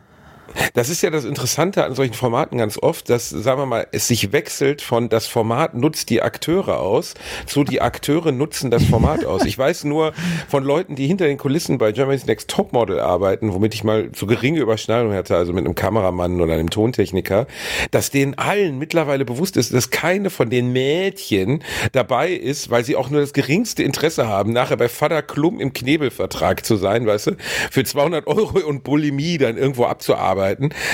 B: Das ist ja das Interessante an solchen Formaten ganz oft, dass, sagen wir mal, es sich wechselt von das Format nutzt die Akteure aus zu die Akteure nutzen das Format aus. Ich weiß nur von Leuten, die hinter den Kulissen bei Germany's Next Topmodel arbeiten, womit ich mal so geringe Überschneidung hatte, also mit einem Kameramann oder einem Tontechniker, dass denen allen mittlerweile bewusst ist, dass keine von den Mädchen dabei ist, weil sie auch nur das geringste Interesse haben, nachher bei Vater Klum im Knebelvertrag zu sein, weißt du, für 200 Euro und Bulimie dann irgendwo abzuarbeiten,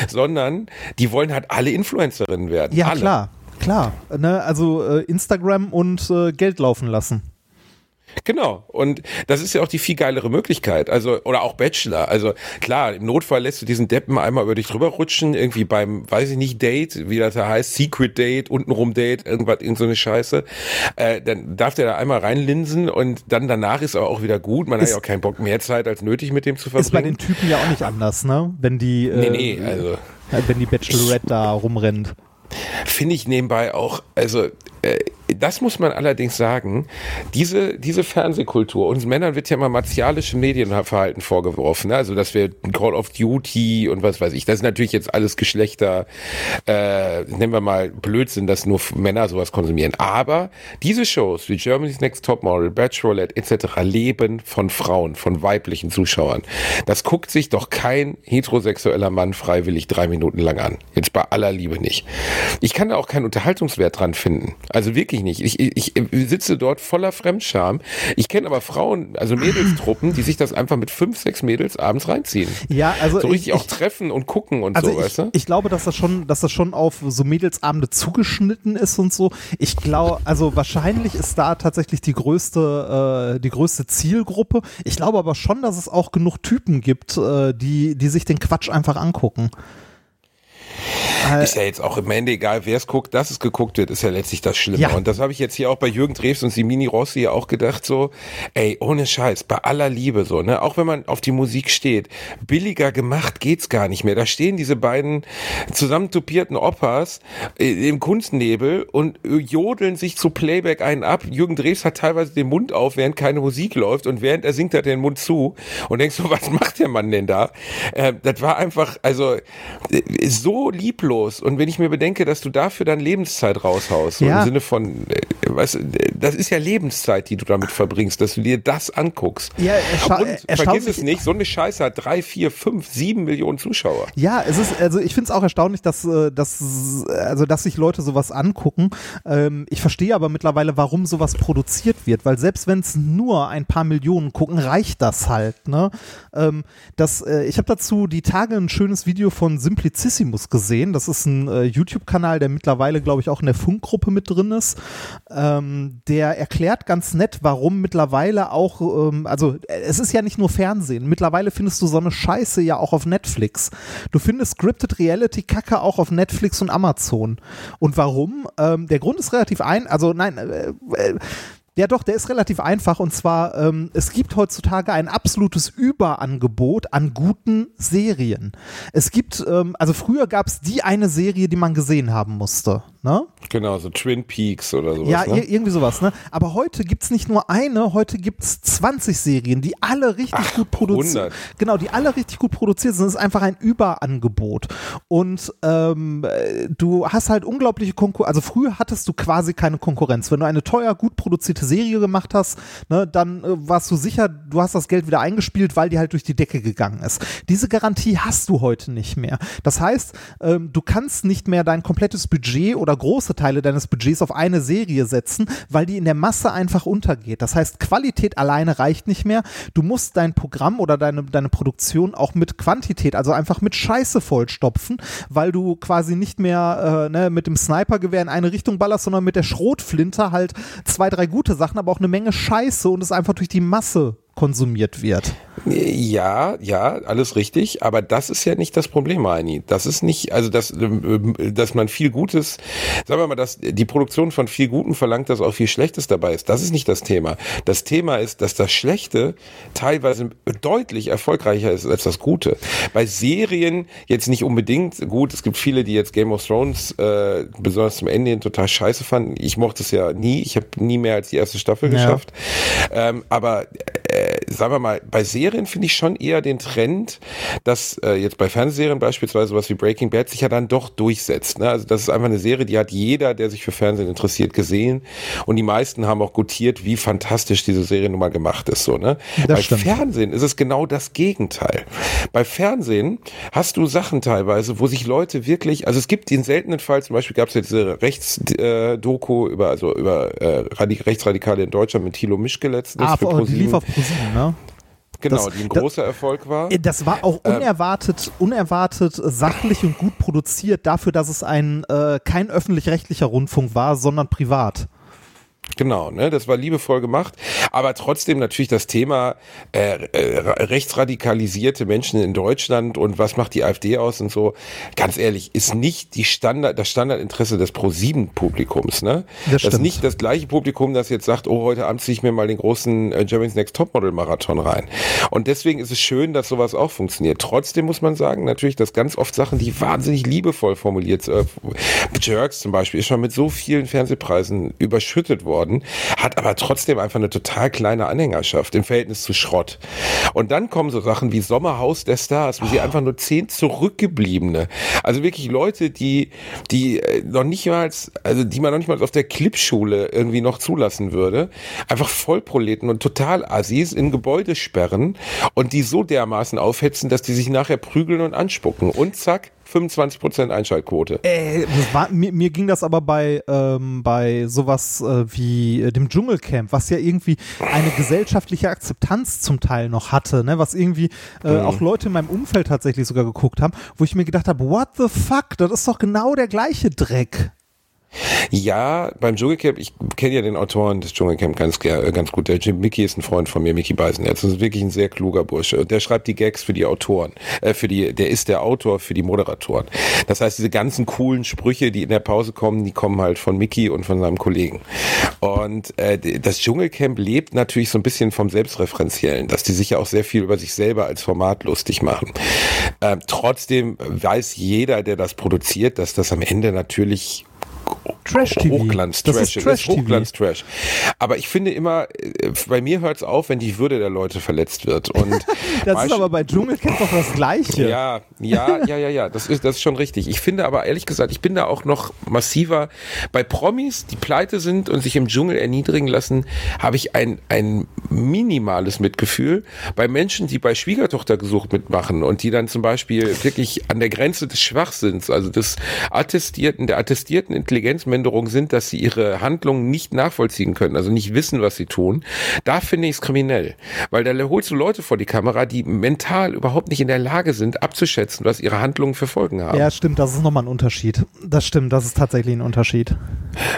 B: sondern die wollen halt alle Influencerinnen werden.
A: Ja,
B: alle.
A: klar, klar. Ne? Also äh, Instagram und äh, Geld laufen lassen.
B: Genau. Und das ist ja auch die viel geilere Möglichkeit. Also, oder auch Bachelor. Also klar, im Notfall lässt du diesen Deppen einmal über dich drüber rutschen, irgendwie beim, weiß ich nicht, Date, wie das da heißt, Secret Date, untenrum Date, irgendwas, irgend so eine Scheiße. Äh, dann darf der da einmal reinlinsen und dann danach ist aber auch wieder gut. Man
A: Ist-
B: hat ja auch keinen Bock mehr Zeit als nötig mit dem zu
A: Ist bei
B: verbringen.
A: den Typen ja auch nicht anders, ne? Wenn die, äh,
B: Nee, nee, also
A: wenn die Bachelorette da rumrennt.
B: finde ich nebenbei auch, also äh, das muss man allerdings sagen, diese, diese Fernsehkultur, uns Männern wird ja immer martialische Medienverhalten vorgeworfen, ne? also dass wir Call of Duty und was weiß ich, das ist natürlich jetzt alles Geschlechter, äh, nennen wir mal Blödsinn, dass nur Männer sowas konsumieren, aber diese Shows wie Germany's Next Topmodel, Bachelorette etc. leben von Frauen, von weiblichen Zuschauern. Das guckt sich doch kein heterosexueller Mann freiwillig drei Minuten lang an. Jetzt bei aller Liebe nicht. Ich kann da auch keinen Unterhaltungswert dran finden. Also wirklich nicht. Ich, ich, ich sitze dort voller Fremdscham. Ich kenne aber Frauen, also Mädelstruppen, die sich das einfach mit fünf, sechs Mädels abends reinziehen.
A: Ja, also
B: So richtig
A: ich,
B: auch treffen und gucken und
A: Also
B: so,
A: ich,
B: weißt du?
A: ich glaube, dass das schon, dass das schon auf so Mädelsabende zugeschnitten ist und so. Ich glaube, also wahrscheinlich ist da tatsächlich die größte, äh, die größte Zielgruppe. Ich glaube aber schon, dass es auch genug Typen gibt, äh, die, die sich den Quatsch einfach angucken. Äh,
B: Ist ja jetzt auch im Ende egal, wer es guckt, dass es geguckt wird, ist ja letztlich das Schlimme.
A: Ja.
B: Und das habe ich jetzt hier auch bei Jürgen Drews und Simini Rossi ja auch gedacht, so, ey, ohne Scheiß, bei aller Liebe so, ne, auch wenn man auf die Musik steht, billiger gemacht geht's gar nicht mehr. Da stehen diese beiden zusammentupierten Opas äh, im Kunstnebel und äh, jodeln sich zu Playback einen ab. Jürgen Drews hat teilweise den Mund auf, während keine Musik läuft und während er singt, hat er den Mund zu und denkst so, <laughs> was macht der Mann denn da? Äh, das war einfach, also so lieblos. Und wenn ich mir bedenke, dass du dafür dann Lebenszeit raushaust, so
A: Ja.
B: im Sinne von, äh, weißt, das ist ja Lebenszeit, die du damit verbringst, dass du dir das anguckst.
A: Ja,
B: Und vergiss es nicht, so eine Scheiße hat drei, vier, fünf, sieben Millionen Zuschauer.
A: Ja, es ist, also ich finde es auch erstaunlich, dass, äh, dass, also dass sich Leute sowas angucken. Ähm, ich verstehe aber mittlerweile, warum sowas produziert wird, weil selbst wenn es nur ein paar Millionen gucken, reicht das halt. Ne? Ähm, das, äh, ich habe dazu die Tage ein schönes Video von Simplicissimus gesehen. Das ist ein äh, YouTube-Kanal, der mittlerweile, glaube ich, auch in der Funkgruppe mit drin ist. Ähm, der erklärt ganz nett, warum mittlerweile auch, ähm, also äh, es ist ja nicht nur Fernsehen. Mittlerweile findest du so eine Scheiße ja auch auf Netflix. Du findest Scripted Reality Kacke auch auf Netflix und Amazon. Und warum? Ähm, der Grund ist relativ ein, also nein, äh, äh, ja, doch, der ist relativ einfach und zwar, ähm, es gibt heutzutage ein absolutes Überangebot an guten Serien. Es gibt, ähm, also früher gab es die eine Serie, die man gesehen haben musste. Ne?
B: Genau, so Twin Peaks oder sowas.
A: Ja,
B: ne?
A: ir- irgendwie sowas, ne? Aber heute gibt's nicht nur eine, heute gibt's 20 Serien, die alle richtig gut produziert
B: 100.
A: Genau, die alle richtig gut produziert sind. Es ist einfach ein Überangebot. Und ähm, äh, du hast halt unglaubliche Konkurrenz. Also früher hattest du quasi keine Konkurrenz. Wenn du eine teuer, gut produzierte Serie gemacht hast, ne, dann äh, warst du sicher, du hast das Geld wieder eingespielt, weil die halt durch die Decke gegangen ist. Diese Garantie hast du heute nicht mehr. Das heißt, ähm, du kannst nicht mehr dein komplettes Budget oder große Teile deines Budgets auf eine Serie setzen, weil die in der Masse einfach untergeht. Das heißt, Qualität alleine reicht nicht mehr. Du musst dein Programm oder deine, deine Produktion auch mit Quantität, also einfach mit Scheiße vollstopfen, weil du quasi nicht mehr äh, ne, mit dem Snipergewehr in eine Richtung ballerst, sondern mit der Schrotflinte halt zwei, drei gute Sachen, aber auch eine Menge Scheiße und es einfach durch die Masse konsumiert wird.
B: Ja, ja, alles richtig, aber das ist ja nicht das Problem, Reini. Das ist nicht, also dass, ähm, dass man viel Gutes, sagen wir mal, dass die Produktion von viel Guten verlangt, dass auch viel Schlechtes dabei ist. Das ist nicht das Thema. Das Thema ist, dass das Schlechte teilweise deutlich erfolgreicher ist als das Gute. Bei Serien jetzt nicht unbedingt gut. Es gibt viele, die jetzt Game of Thrones äh, besonders zum Ende hin total scheiße fanden. Ich mochte es ja nie. Ich habe nie mehr als die erste Staffel
A: Ja.
B: geschafft. Ähm, aber sagen wir mal, bei Serien finde ich schon eher den Trend, dass äh, jetzt bei Fernsehserien beispielsweise sowas wie Breaking Bad sich ja dann doch durchsetzt. Ne? Also das ist einfach eine Serie, die hat jeder, der sich für Fernsehen interessiert, gesehen. Und die meisten haben auch gutiert, wie fantastisch diese Serie nun mal gemacht ist. So, ne?
A: Das
B: bei
A: stimmt.
B: Fernsehen ist es genau das Gegenteil. Bei Fernsehen hast du Sachen teilweise, wo sich Leute wirklich, also es gibt den seltenen Fall, zum Beispiel gab es ja diese Rechtsdoku über, also über äh, Radik Rechtsradikale in Deutschland mit Thilo Mischke letztens
A: Ah,
B: für
A: die lief
B: ProSieben.
A: auf ProSieben, ne?
B: Genau,
A: das-
B: die ein
A: das-
B: großer Erfolg war.
A: Äh, Das war auch
B: Ähm.
A: unerwartet, unerwartet sachlich und gut produziert dafür, dass es ein äh, kein öffentlich-rechtlicher Rundfunk war, sondern privat.
B: Genau, ne, das war liebevoll gemacht, aber trotzdem natürlich das Thema äh, äh, rechtsradikalisierte Menschen in Deutschland und was macht die AfD aus und so. Ganz ehrlich, ist nicht die Standard, das Standardinteresse des Pro7 Publikums, ne?
A: Das
B: ist
A: stimmt.
B: nicht das gleiche Publikum, das jetzt sagt, oh, heute Abend ziehe ich mir mal den großen äh, Germany's Next Topmodel Marathon rein. Und deswegen ist es schön, dass sowas auch funktioniert. Trotzdem muss man sagen, natürlich, dass ganz oft Sachen, die wahnsinnig liebevoll formuliert, äh, Jerks zum Beispiel, ist schon mit so vielen Fernsehpreisen überschüttet worden, hat aber trotzdem einfach eine total kleine Anhängerschaft im Verhältnis zu Schrott. Und dann kommen so Sachen wie Sommerhaus der Stars, wo sie einfach nur zehn zurückgebliebene, also wirklich Leute, die, die äh, noch nicht mal, also die man noch nicht mal auf der Clipschule irgendwie noch zulassen würde, einfach Vollproleten und total Assis in Gebäude sperren und die so dermaßen aufhetzen, dass die sich nachher prügeln und anspucken. Und zack, 25% Einschaltquote.
A: Äh, war, mir, mir ging das aber bei, ähm, bei sowas äh, wie äh, dem Dschungelcamp, was ja irgendwie eine gesellschaftliche Akzeptanz zum Teil noch hatte, ne? was irgendwie äh, auch Leute in meinem Umfeld tatsächlich sogar geguckt haben, wo ich mir gedacht habe, what the fuck, das ist doch genau der gleiche Dreck.
B: Ja, beim Dschungelcamp, ich kenne ja den Autoren des Dschungelcamp ganz, äh, ganz gut. Der Jim Mickey ist ein Freund von mir, Mickey Beisenherz. Das ist wirklich ein sehr kluger Bursche. Und der schreibt die Gags für die Autoren. Äh, für die, der ist der Autor für die Moderatoren. Das heißt, diese ganzen coolen Sprüche, die in der Pause kommen, die kommen halt von Mickey und von seinem Kollegen. Und äh, das Dschungelcamp lebt natürlich so ein bisschen vom Selbstreferenziellen, dass die sich ja auch sehr viel über sich selber als Format lustig machen. Ähm, trotzdem weiß jeder, der das produziert, dass das am Ende natürlich
A: Trash-TV.
B: Hochglanz-Trash.
A: Das ist Trash-TV.
B: Hochglanz-Trash. Aber ich finde immer, äh, bei mir hört es auf, wenn die Würde der Leute verletzt wird. Und <laughs>
A: Das ist aber bei Dschungelcamp doch das Gleiche.
B: Ja, ja, ja, ja, ja, das ist, das ist schon richtig. Ich finde aber ehrlich gesagt, ich bin da auch noch massiver. Bei Promis, die pleite sind und sich im Dschungel erniedrigen lassen, habe ich ein, ein minimales Mitgefühl. Bei Menschen, die bei Schwiegertochter gesucht mitmachen und die dann zum Beispiel wirklich an der Grenze des Schwachsinns, also des attestierten, der attestierten Intelligenzminderung sind, dass sie ihre Handlungen nicht nachvollziehen können, also nicht wissen, was sie tun, da finde ich es kriminell. Weil da holst du Leute vor die Kamera, die mental überhaupt nicht in der Lage sind, abzuschätzen, was ihre Handlungen für Folgen haben.
A: Ja, stimmt, das ist nochmal ein Unterschied. Das stimmt, das ist tatsächlich ein Unterschied.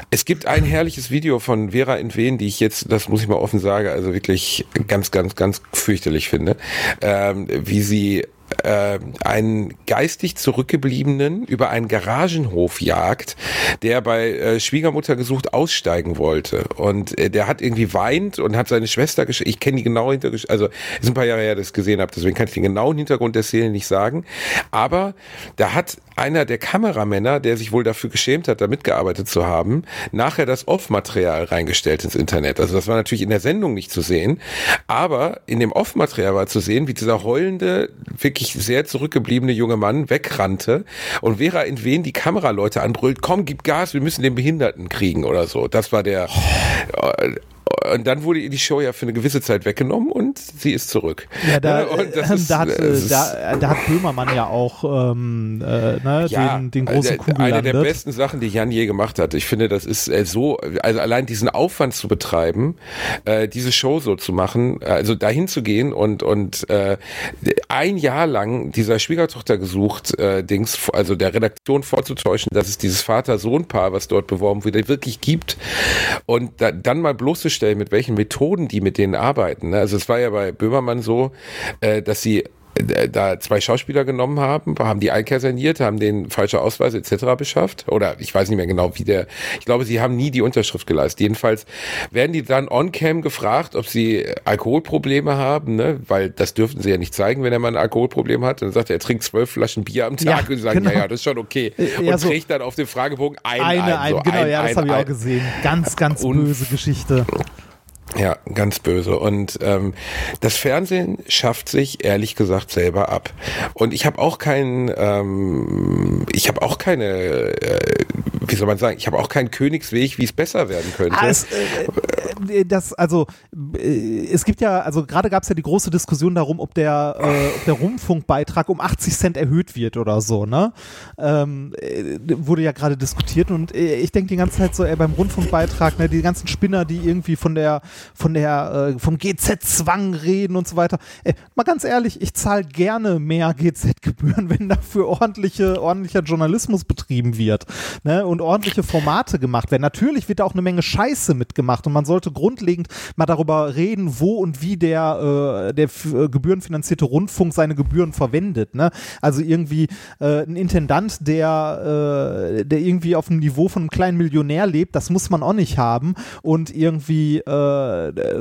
B: Es gibt ein herrliches Video von Vera in Wien, die ich jetzt, das muss ich mal offen sagen, also wirklich ganz, ganz, ganz fürchterlich finde, ähm, wie sie äh, einen geistig Zurückgebliebenen über einen Garagenhof jagt, der bei äh, Schwiegermutter gesucht aussteigen wollte. Und äh, der hat irgendwie weint und hat seine Schwester gesch Ich kenne die genaue Hintergrund, also ist ein paar Jahre her, dass ich das gesehen habe, deswegen kann ich den genauen Hintergrund der Szene nicht sagen. Aber da hat einer der Kameramänner, der sich wohl dafür geschämt hat, da mitgearbeitet zu haben, nachher das Off-Material reingestellt ins Internet. Also das war natürlich in der Sendung nicht zu sehen, aber in dem Off-Material war zu sehen, wie dieser heulende, wirklich sehr zurückgebliebene junge Mann wegrannte und Vera in wen die Kameraleute anbrüllt, komm, gib Gas, wir müssen den Behinderten kriegen oder so. Das war der... Und dann wurde ihr die Show ja für eine gewisse Zeit weggenommen und sie ist zurück.
A: Ja, da,
B: Und das
A: ähm,
B: ist-
A: da, hat,
B: das
A: äh,
B: ist-
A: da, da hat Böhmermann ja auch ähm, äh, ne, den, den großen
B: der,
A: Kuh
B: eine der
A: gelandet.
B: besten Sachen, die Jan je gemacht hat. Ich finde, das ist äh, so, also allein diesen Aufwand zu betreiben, äh, diese Show so zu machen, also dahin zu gehen und und äh, ein Jahr lang dieser Schwiegertochter gesucht, äh, Dings, also der Redaktion vorzutäuschen, dass es dieses Vater-Sohn-Paar, was dort beworben wird, wirklich gibt und da, dann mal bloßzustellen, mit welchen Methoden die mit denen arbeiten. Ne? Also es war ja bei Böhmermann so, äh, dass sie da zwei Schauspieler genommen haben, haben die einkaserniert, haben den falsche Ausweise etc. beschafft. Oder ich weiß nicht mehr genau, wie der. Ich glaube, sie haben nie die Unterschrift geleistet. Jedenfalls werden die dann on-cam gefragt, ob sie Alkoholprobleme haben, ne? weil das dürften sie ja nicht zeigen, wenn er mal ein Alkoholproblem hat. Und dann sagt er, er trinkt zwölf Flaschen Bier am Tag
A: Ja,
B: und sie sagen,
A: genau.
B: ja, ja, das ist schon okay.
A: Äh,
B: Und
A: ja, so-
B: trägt dann auf dem Fragebogen ein,
A: eine,
B: ein, so
A: ein, genau,
B: ein,
A: ja, das habe ich auch gesehen. Ganz, ganz böse Geschichte.
B: Ja, ganz böse. Und ähm, das Fernsehen schafft sich ehrlich gesagt selber ab. Und ich habe auch keinen, ähm, ich habe auch keine, äh, wie soll man sagen, ich habe auch keinen Königsweg, wie es besser werden könnte.
A: Ah, äh, äh, das, also, äh, es gibt ja, also gerade gab es ja die große Diskussion darum, ob der, äh, ob der Rundfunkbeitrag um 80 Cent erhöht wird oder so, ne? Ähm, äh, wurde ja gerade diskutiert und äh, ich denke die ganze Zeit so, ey, beim Rundfunkbeitrag, ne, die ganzen Spinner, die irgendwie von der, von der, äh, vom GZ-Zwang reden und so weiter. Ey, mal ganz ehrlich, ich zahle gerne mehr GZ-Gebühren, wenn dafür ordentliche, ordentlicher Journalismus betrieben wird, ne? Und ordentliche Formate gemacht werden. Natürlich wird da auch eine Menge Scheiße mitgemacht und man sollte grundlegend mal darüber reden, wo und wie der, äh, der äh, gebührenfinanzierte Rundfunk seine Gebühren verwendet. Ne? Also irgendwie äh, ein Intendant, der, äh, der irgendwie auf dem Niveau von einem kleinen Millionär lebt, das muss man auch nicht haben. Und irgendwie äh,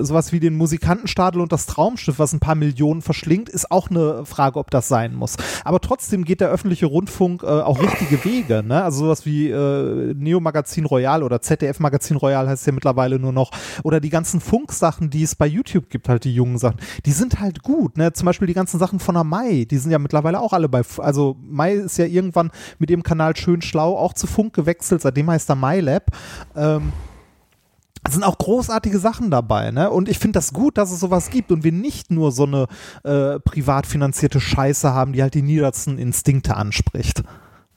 A: sowas wie den Musikantenstadel und das Traumschiff, was ein paar Millionen verschlingt, ist auch eine Frage, ob das sein muss. Aber trotzdem geht der öffentliche Rundfunk äh, auch richtige Wege. Ne? Also sowas wie äh, Neo Magazin Royal oder ZDF Magazin Royal heißt ja mittlerweile nur noch. Oder die ganzen Funksachen, die es bei YouTube gibt, halt die jungen Sachen. Die sind halt gut. Ne? Zum Beispiel die ganzen Sachen von der Mai, die sind ja mittlerweile auch alle bei, also Mai ist ja irgendwann mit ihrem Kanal Schön Schlau auch zu Funk gewechselt, seitdem heißt er MyLab. Ähm, sind auch großartige Sachen dabei, ne? Und ich finde das gut, dass es sowas gibt und wir nicht nur so eine äh, privat finanzierte Scheiße haben, die halt die niedersten Instinkte anspricht.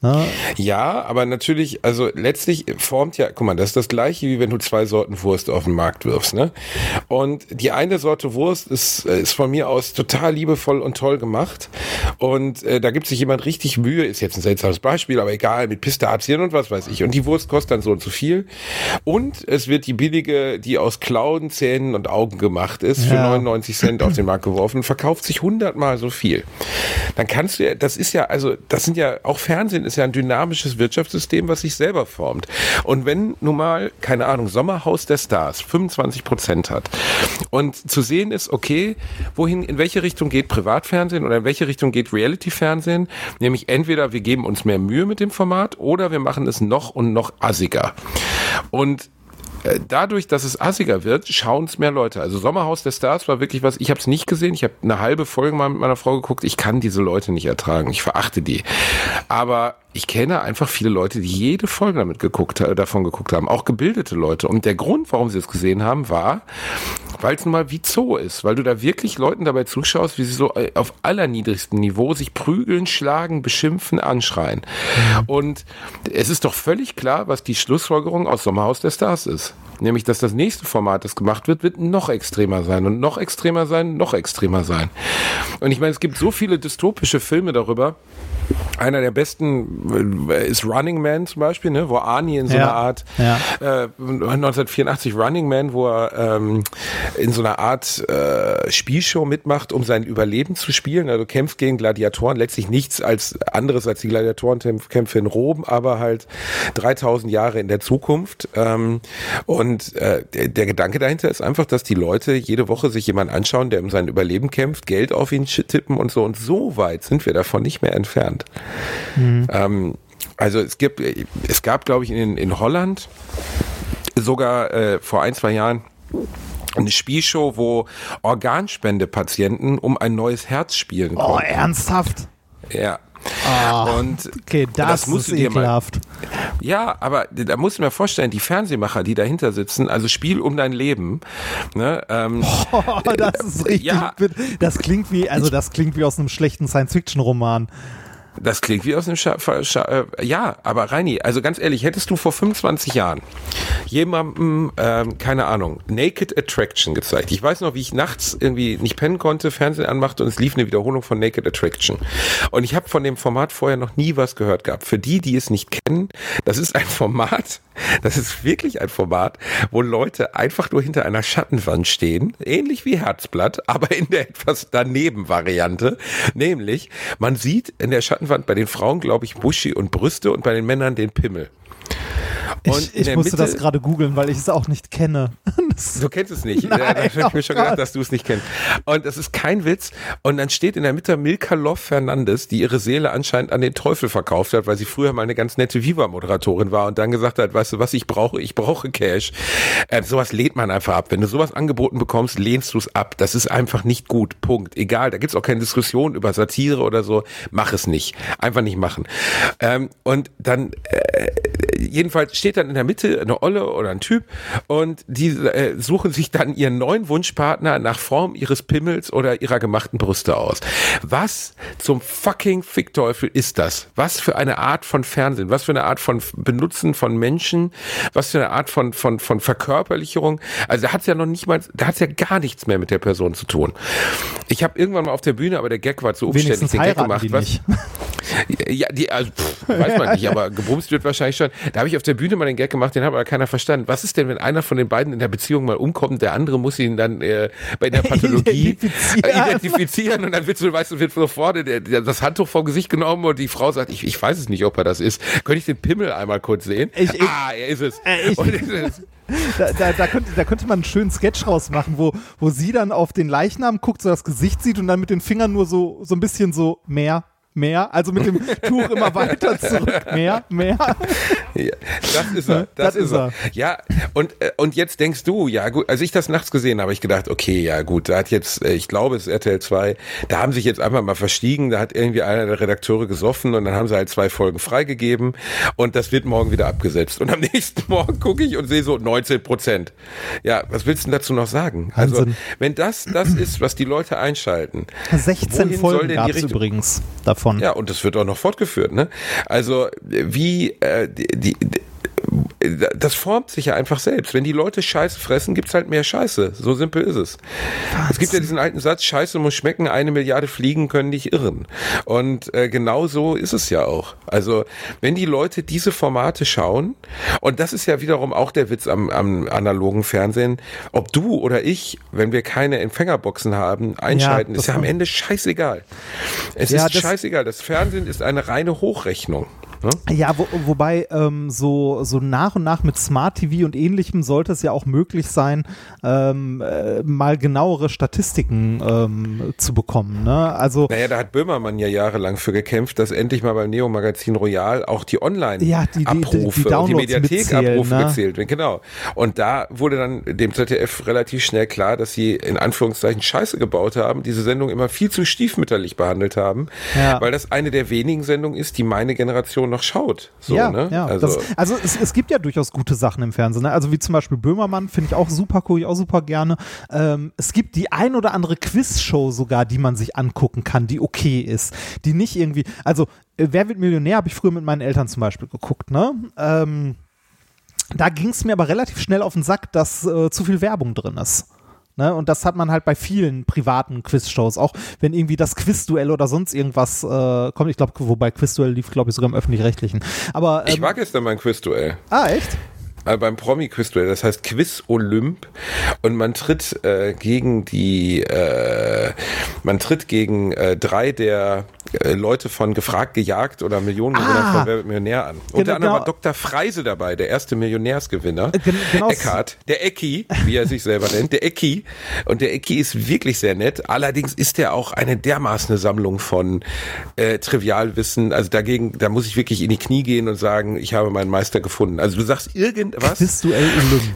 A: Ne?
B: Ja, aber natürlich, also letztlich formt ja, guck mal, das ist das gleiche, wie wenn du zwei Sorten Wurst auf den Markt wirfst, ne? Und die eine Sorte Wurst ist, äh, ist von mir aus total liebevoll und toll gemacht. Und äh, da gibt sich jemand richtig Mühe, ist jetzt ein seltsames Beispiel, aber egal, mit Pistazien und was weiß ich. Und die Wurst kostet dann so und so viel. Und es wird die billige, die aus Klauen, Zähnen und Augen gemacht ist, für
A: Ja.
B: 99 Cent auf den Markt geworfen und verkauft sich hundertmal so viel. dann kannst du ja, das ist ja, also das sind ja, auch Fernsehen ist ja ein dynamisches Wirtschaftssystem, was sich selber formt. Und wenn nun mal, keine Ahnung, Sommerhaus der Stars 25 Prozent hat und zu sehen ist, okay, wohin, in welche Richtung geht Privatfernsehen oder in welche Richtung geht Reality-Fernsehen, nämlich entweder wir geben uns mehr Mühe mit dem Format oder wir machen es noch und noch assiger. Und dadurch, dass es assiger wird, schauen es mehr Leute. Also Sommerhaus der Stars war wirklich was, ich habe es nicht gesehen, ich habe eine halbe Folge mal mit meiner Frau geguckt, ich kann diese Leute nicht ertragen, ich verachte die. Aber ich kenne einfach viele Leute, die jede Folge damit geguckt, äh, davon geguckt haben, auch gebildete Leute. Und der Grund, warum sie es gesehen haben, war, weil es nun mal wie Zoo ist, weil du da wirklich Leuten dabei zuschaust, wie sie so äh, auf allerniedrigstem Niveau sich prügeln, schlagen, beschimpfen, anschreien. Und es ist doch völlig klar, was die Schlussfolgerung aus Sommerhaus der Stars ist. Nämlich, dass das nächste Format, das gemacht wird, wird noch extremer sein und noch extremer sein, noch extremer sein. Und ich meine, es gibt so viele dystopische Filme darüber, einer der besten äh, ist Running Man zum Beispiel, ne, wo Arnie in so
A: Ja,
B: einer Art
A: ja.
B: äh, 1984 Running Man, wo er ähm, in so einer Art äh, Spielshow mitmacht, um sein Überleben zu spielen. Also kämpft gegen Gladiatoren, letztlich nichts als anderes als die Gladiatorenkämpfe in Rom, aber halt 3000 Jahre in der Zukunft. Ähm, und äh, der, der Gedanke dahinter ist einfach, dass die Leute jede Woche sich jemanden anschauen, der um sein Überleben kämpft, Geld auf ihn tippen und so. Und so weit sind wir davon nicht mehr entfernt. Ähm, also es gibt, es gab, glaube ich, in, in Holland sogar äh, vor ein, zwei Jahren eine Spielshow, wo Organspendepatienten um ein neues Herz spielen
A: Oh,
B: konnten.
A: ernsthaft?
B: Ja.
A: Ah,
B: Und
A: okay, das,
B: das musst
A: ist
B: mal-
A: ekelhaft.
B: Ja, aber da musst du mir vorstellen, die Fernsehmacher, die dahinter sitzen, also Spiel um dein Leben, ne, ähm, <laughs>
A: Oh, das ist <laughs> richtig.
B: Ja.
A: Das klingt wie, also das klingt wie aus einem schlechten Science-Fiction-Roman.
B: Das klingt wie aus einem Scha Scha äh, Ja, aber Reini, also ganz ehrlich, hättest du vor 25 Jahren jemandem, ähm, keine Ahnung, Naked Attraction gezeigt. Ich weiß noch, wie ich nachts irgendwie nicht pennen konnte, Fernsehen anmachte und es lief eine Wiederholung von Naked Attraction. Und ich habe von dem Format vorher noch nie was gehört gehabt. Für die, die es nicht kennen, das ist ein Format, das ist wirklich ein Format, wo Leute einfach nur hinter einer Schattenwand stehen, ähnlich wie Herzblatt, aber in der etwas daneben Variante. Nämlich, man sieht in der Schattenwand bei den Frauen, glaube ich, Buschi und Brüste und bei den Männern den Pimmel. Und
A: Ich, ich musste
B: Mitte-
A: das gerade googeln, weil ich es auch nicht kenne. <laughs> Das-
B: Du kennst es nicht. <laughs>
A: Nein,
B: ja, da habe ich
A: oh
B: mir schon
A: Gott.
B: gedacht, dass du es nicht kennst. Und das ist kein Witz. Und dann steht in der Mitte Milka Love Fernandes, die ihre Seele anscheinend an den Teufel verkauft hat, weil sie früher mal eine ganz nette Viva-Moderatorin war und dann gesagt hat, weißt du was, ich brauche, ich brauche Cash. Äh, sowas lehnt man einfach ab. Wenn du sowas angeboten bekommst, lehnst du es ab. Das ist einfach nicht gut. Punkt. Egal. Da gibt's auch keine Diskussion über Satire oder so. Mach es nicht. Einfach nicht machen. Ähm, und dann äh, jedenfalls steht dann in der Mitte eine Olle oder ein Typ und die äh, suchen sich dann ihren neuen Wunschpartner nach Form ihres Pimmels oder ihrer gemachten Brüste aus. Was zum fucking Fickteufel ist das? Was für eine Art von Fernsehen? Was für eine Art von Benutzen von Menschen? Was für eine Art von, von, von Verkörperlicherung? Also da hat's ja noch nicht mal, da hat's ja gar nichts mehr mit der Person zu tun. Ich habe irgendwann mal auf der Bühne, aber der Gag war zu umständlich, den Gag gemacht. was, ja, die, also, pff, weiß man nicht, aber <laughs> gebumst wird wahrscheinlich schon. Da habe ich auf der Bühne mal den Gag gemacht, den hat aber keiner verstanden. Was ist denn, wenn einer von den beiden in der Beziehung mal umkommt, der andere muss ihn dann äh, bei der <laughs> Pathologie
A: Identifizieren.
B: äh, identifizieren und dann wird so, weißt du, wird sofort das Handtuch vom Gesicht genommen und die Frau sagt, ich, ich weiß es nicht, ob er das ist. Könnte ich den Pimmel einmal kurz sehen?
A: Ich- ich-
B: ah, er ist es.
A: Äh, ich-
B: und, es ist- <laughs>
A: Da, da, da, könnte, da könnte man einen schönen Sketch rausmachen, wo, wo sie dann auf den Leichnam guckt, so das Gesicht sieht und dann mit den Fingern nur so, so ein bisschen so mehr, mehr, also mit dem Tuch immer <laughs> weiter zurück, mehr, mehr.
B: Ja, das ist er. Das,
A: Das
B: ist
A: ist
B: er. Ja, und, äh, und jetzt denkst du, ja gut, als ich das nachts gesehen habe, habe ich gedacht, okay, ja gut, da hat jetzt, äh, ich glaube, es ist RTL 2, da haben sich jetzt einfach mal verstiegen, da hat irgendwie einer der Redakteure gesoffen und dann haben sie halt zwei Folgen freigegeben und das wird morgen wieder abgesetzt. Und am <laughs> nächsten Morgen gucke ich und sehe so 19 Prozent. Ja, was willst du denn dazu noch sagen? Also,
A: Wahnsinn.
B: wenn das das ist, was die Leute einschalten,
A: 16
B: wohin soll
A: Folgen gab es übrigens davon.
B: ja, und das wird auch noch fortgeführt, ne? Also, wie, äh, die, die, das formt sich ja einfach selbst. Wenn die Leute Scheiße fressen, gibt's halt mehr Scheiße. So simpel ist es. Was? Es gibt ja diesen alten Satz, Scheiße muss schmecken, eine Milliarde Fliegen können nicht irren. Und äh, genau so ist es ja auch. Also wenn die Leute diese Formate schauen, und das ist ja wiederum auch der Witz am, am analogen Fernsehen, ob du oder ich, wenn wir keine Empfängerboxen haben, einschalten, ja, ist ja am Ende scheißegal. Es ja, ist das scheißegal. Das Fernsehen ist eine reine Hochrechnung.
A: Ne? Ja, wo, wobei ähm, so, so nach und nach mit Smart TV und ähnlichem sollte es ja auch möglich sein, ähm, äh, mal genauere Statistiken ähm, zu bekommen. Ne? Also,
B: naja, da hat Böhmermann ja jahrelang für gekämpft, dass endlich mal beim Neo-Magazin Royal auch die Online-Abrufe
A: ja, die, die, die,
B: und die Mediathek-Abrufe ne? gezählt werden. Genau. Und da wurde dann dem ZDF relativ schnell klar, dass sie in Anführungszeichen Scheiße gebaut haben, diese Sendung immer viel zu stiefmütterlich behandelt haben, ja. weil das eine der wenigen Sendungen ist, die meine Generation noch schaut. So,
A: ja,
B: ne?
A: ja. Also, das, also es, es, gibt ja durchaus gute Sachen im Fernsehen. Ne? Also wie zum Beispiel Böhmermann finde ich auch super, gucke ich auch super gerne. Ähm, es gibt die ein oder andere Quizshow sogar, die man sich angucken kann, die okay ist. Die nicht irgendwie, also äh, Wer wird Millionär habe ich früher mit meinen Eltern zum Beispiel geguckt, ne? Ähm, da ging es mir aber relativ schnell auf den Sack, dass äh, zu viel Werbung drin ist. Ne? Und das hat man halt bei vielen privaten Quizshows, auch wenn irgendwie das Quizduell oder sonst irgendwas äh, kommt. Ich glaube, wobei Quizduell lief, glaube ich, sogar im Öffentlich-Rechtlichen. Aber
B: ähm, Ich mag jetzt dann mein Quizduell.
A: Ah, echt?
B: Beim Promi-Quiz-Duell, das heißt Quiz-Olymp und man tritt äh, gegen die, äh, man tritt gegen äh, drei der äh, Leute von Gefragt, Gejagt oder Millionengewinner ah, von Wer wird Millionär an. Unter genau, anderem war Dr. Freise dabei, der erste Millionärsgewinner. Äh, genau. Eckhardt, der Ecki, wie er sich selber nennt, der Ecki. Und der Ecki ist wirklich sehr nett. Allerdings ist er auch eine dermaßen Sammlung von äh, Trivialwissen. Also dagegen, da muss ich wirklich in die Knie gehen und sagen, ich habe meinen Meister gefunden. Also du sagst irgendwas.
A: Quizduell Olymp.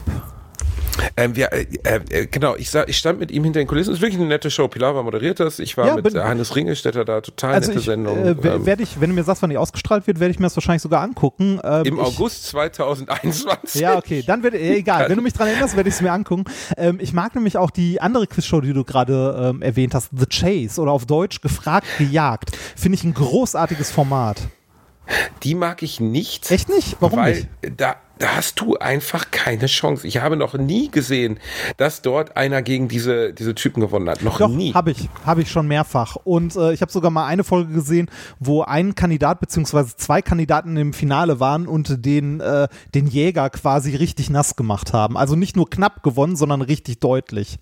B: Ähm, wir, äh, äh, genau, ich, sah, ich stand mit ihm hinter den Kulissen. Es ist wirklich eine nette Show. Pilar war moderiert das. Ich war ja, mit bin, Hannes Ringelstetter da. Total also nette ich, Sendung. Äh,
A: ähm, werde ich, wenn du mir sagst, wann die ausgestrahlt wird, werde ich mir das wahrscheinlich sogar angucken.
B: Ähm, Im ich, August 2021.
A: Ja, okay. Dann werde äh, egal. wenn du mich dran erinnerst, werde ich es mir angucken. Ähm, ich mag nämlich auch die andere Quizshow, die du gerade ähm, erwähnt hast, The Chase oder auf Deutsch gefragt, gejagt. Finde ich ein großartiges Format.
B: Die mag ich nicht.
A: Echt nicht? Warum
B: weil
A: nicht?
B: Da, da hast du einfach keine Chance. Ich habe noch nie gesehen, dass dort einer gegen diese, diese Typen gewonnen hat. Noch
A: Doch,
B: nie.
A: Habe ich, habe ich schon mehrfach. Und äh, ich habe sogar mal eine Folge gesehen, wo ein Kandidat beziehungsweise zwei Kandidaten im Finale waren und den, äh, den Jäger quasi richtig nass gemacht haben. Also nicht nur knapp gewonnen, sondern richtig deutlich.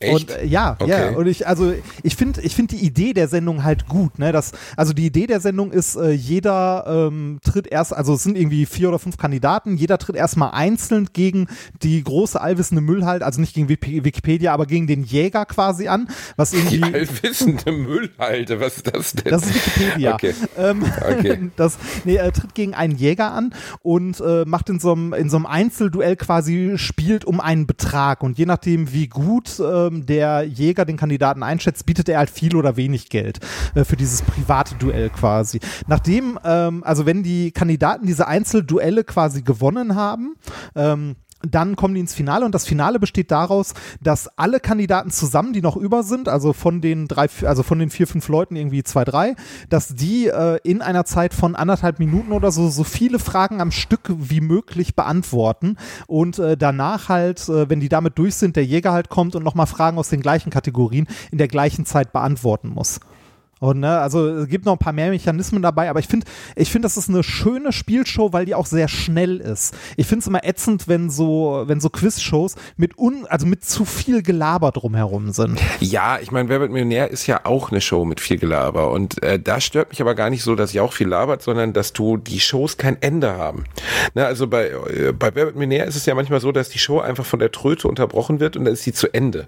B: Echt?
A: Und äh, ja, okay. ja. Und ich, also ich finde, ich finde die Idee der Sendung halt gut. Ne? Das, also die Idee der Sendung ist, äh, jeder ähm, tritt erst, also es sind irgendwie vier oder fünf Kandidaten, jeder tritt erstmal einzeln gegen die große allwissende Müllhalde, also nicht gegen Wikipedia, aber gegen den Jäger quasi an. Was irgendwie.
B: Die allwissende Müllhalde, was ist das denn?
A: Das ist Wikipedia. Okay. Ähm, okay. <laughs> Das, nee, er tritt gegen einen Jäger an und äh, macht in so einem in so einem Einzelduell quasi spielt um einen Betrag und je nachdem wie gut äh, ähm, der Jäger den Kandidaten einschätzt, bietet er halt viel oder wenig Geld äh, für dieses private Duell quasi. Nachdem, ähm, also wenn die Kandidaten diese Einzelduelle quasi gewonnen haben, ähm, dann kommen die ins Finale und das Finale besteht daraus, dass alle Kandidaten zusammen, die noch über sind, also von den drei, also von den vier, fünf Leuten irgendwie zwei, drei, dass die äh, in einer Zeit von anderthalb Minuten oder so so viele Fragen am Stück wie möglich beantworten und äh, danach halt, äh, wenn die damit durch sind, der Jäger halt kommt und nochmal Fragen aus den gleichen Kategorien in der gleichen Zeit beantworten muss. Und ne, also es gibt noch ein paar mehr Mechanismen dabei, aber ich finde, ich finde, das ist eine schöne Spielshow, weil die auch sehr schnell ist. Ich finde es immer ätzend, wenn so, wenn so Quizshows mit un, also mit zu viel Gelaber drumherum sind.
B: Ja, ich meine, Wer wird Millionär ist ja auch eine Show mit viel Gelaber und äh, da stört mich aber gar nicht so, dass sie auch viel labert, sondern dass du die Shows kein Ende haben. Ne, also bei äh, bei Wer wird Millionär ist es ja manchmal so, dass die Show einfach von der Tröte unterbrochen wird und dann ist sie zu Ende.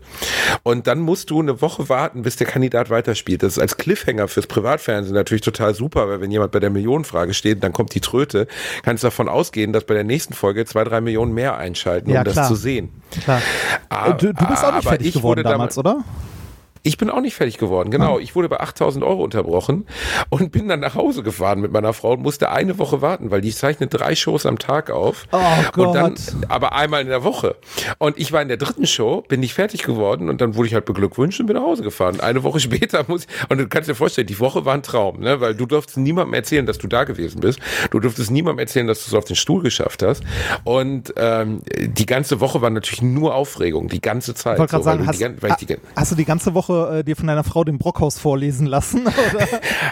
B: Und dann musst du eine Woche warten, bis der Kandidat weiterspielt. Das ist als Cliff Cliffhanger fürs Privatfernsehen natürlich total super, weil wenn jemand bei der Millionenfrage steht, dann kommt die Tröte, kannst du davon ausgehen, dass bei der nächsten Folge zwei, drei Millionen mehr einschalten, um ja, das zu sehen.
A: Klar. Ah, du, du, bist auch nicht fertig geworden damals, oder?
B: Ich bin auch nicht fertig geworden, genau. Ich wurde bei 8000 Euro unterbrochen und bin dann nach Hause gefahren mit meiner Frau und musste eine Woche warten, weil die zeichnet drei Shows am Tag auf.
A: Oh Gott.
B: Und dann, aber einmal in der Woche. Und ich war in der dritten Show, bin nicht fertig geworden und dann wurde ich halt beglückwünscht und bin nach Hause gefahren. Eine Woche <laughs> später muss ich, und du kannst dir vorstellen, die Woche war ein Traum, ne? weil du durftest niemandem erzählen, dass du da gewesen bist. Du durftest niemandem erzählen, dass du es auf den Stuhl geschafft hast. Und ähm, die ganze Woche war natürlich nur Aufregung, die ganze Zeit.
A: Ich wollte gerade
B: so,
A: sagen, hast,
B: die gan- weil ich die gan-
A: hast du die ganze Woche äh, dir von deiner Frau den Brockhaus vorlesen lassen? <laughs>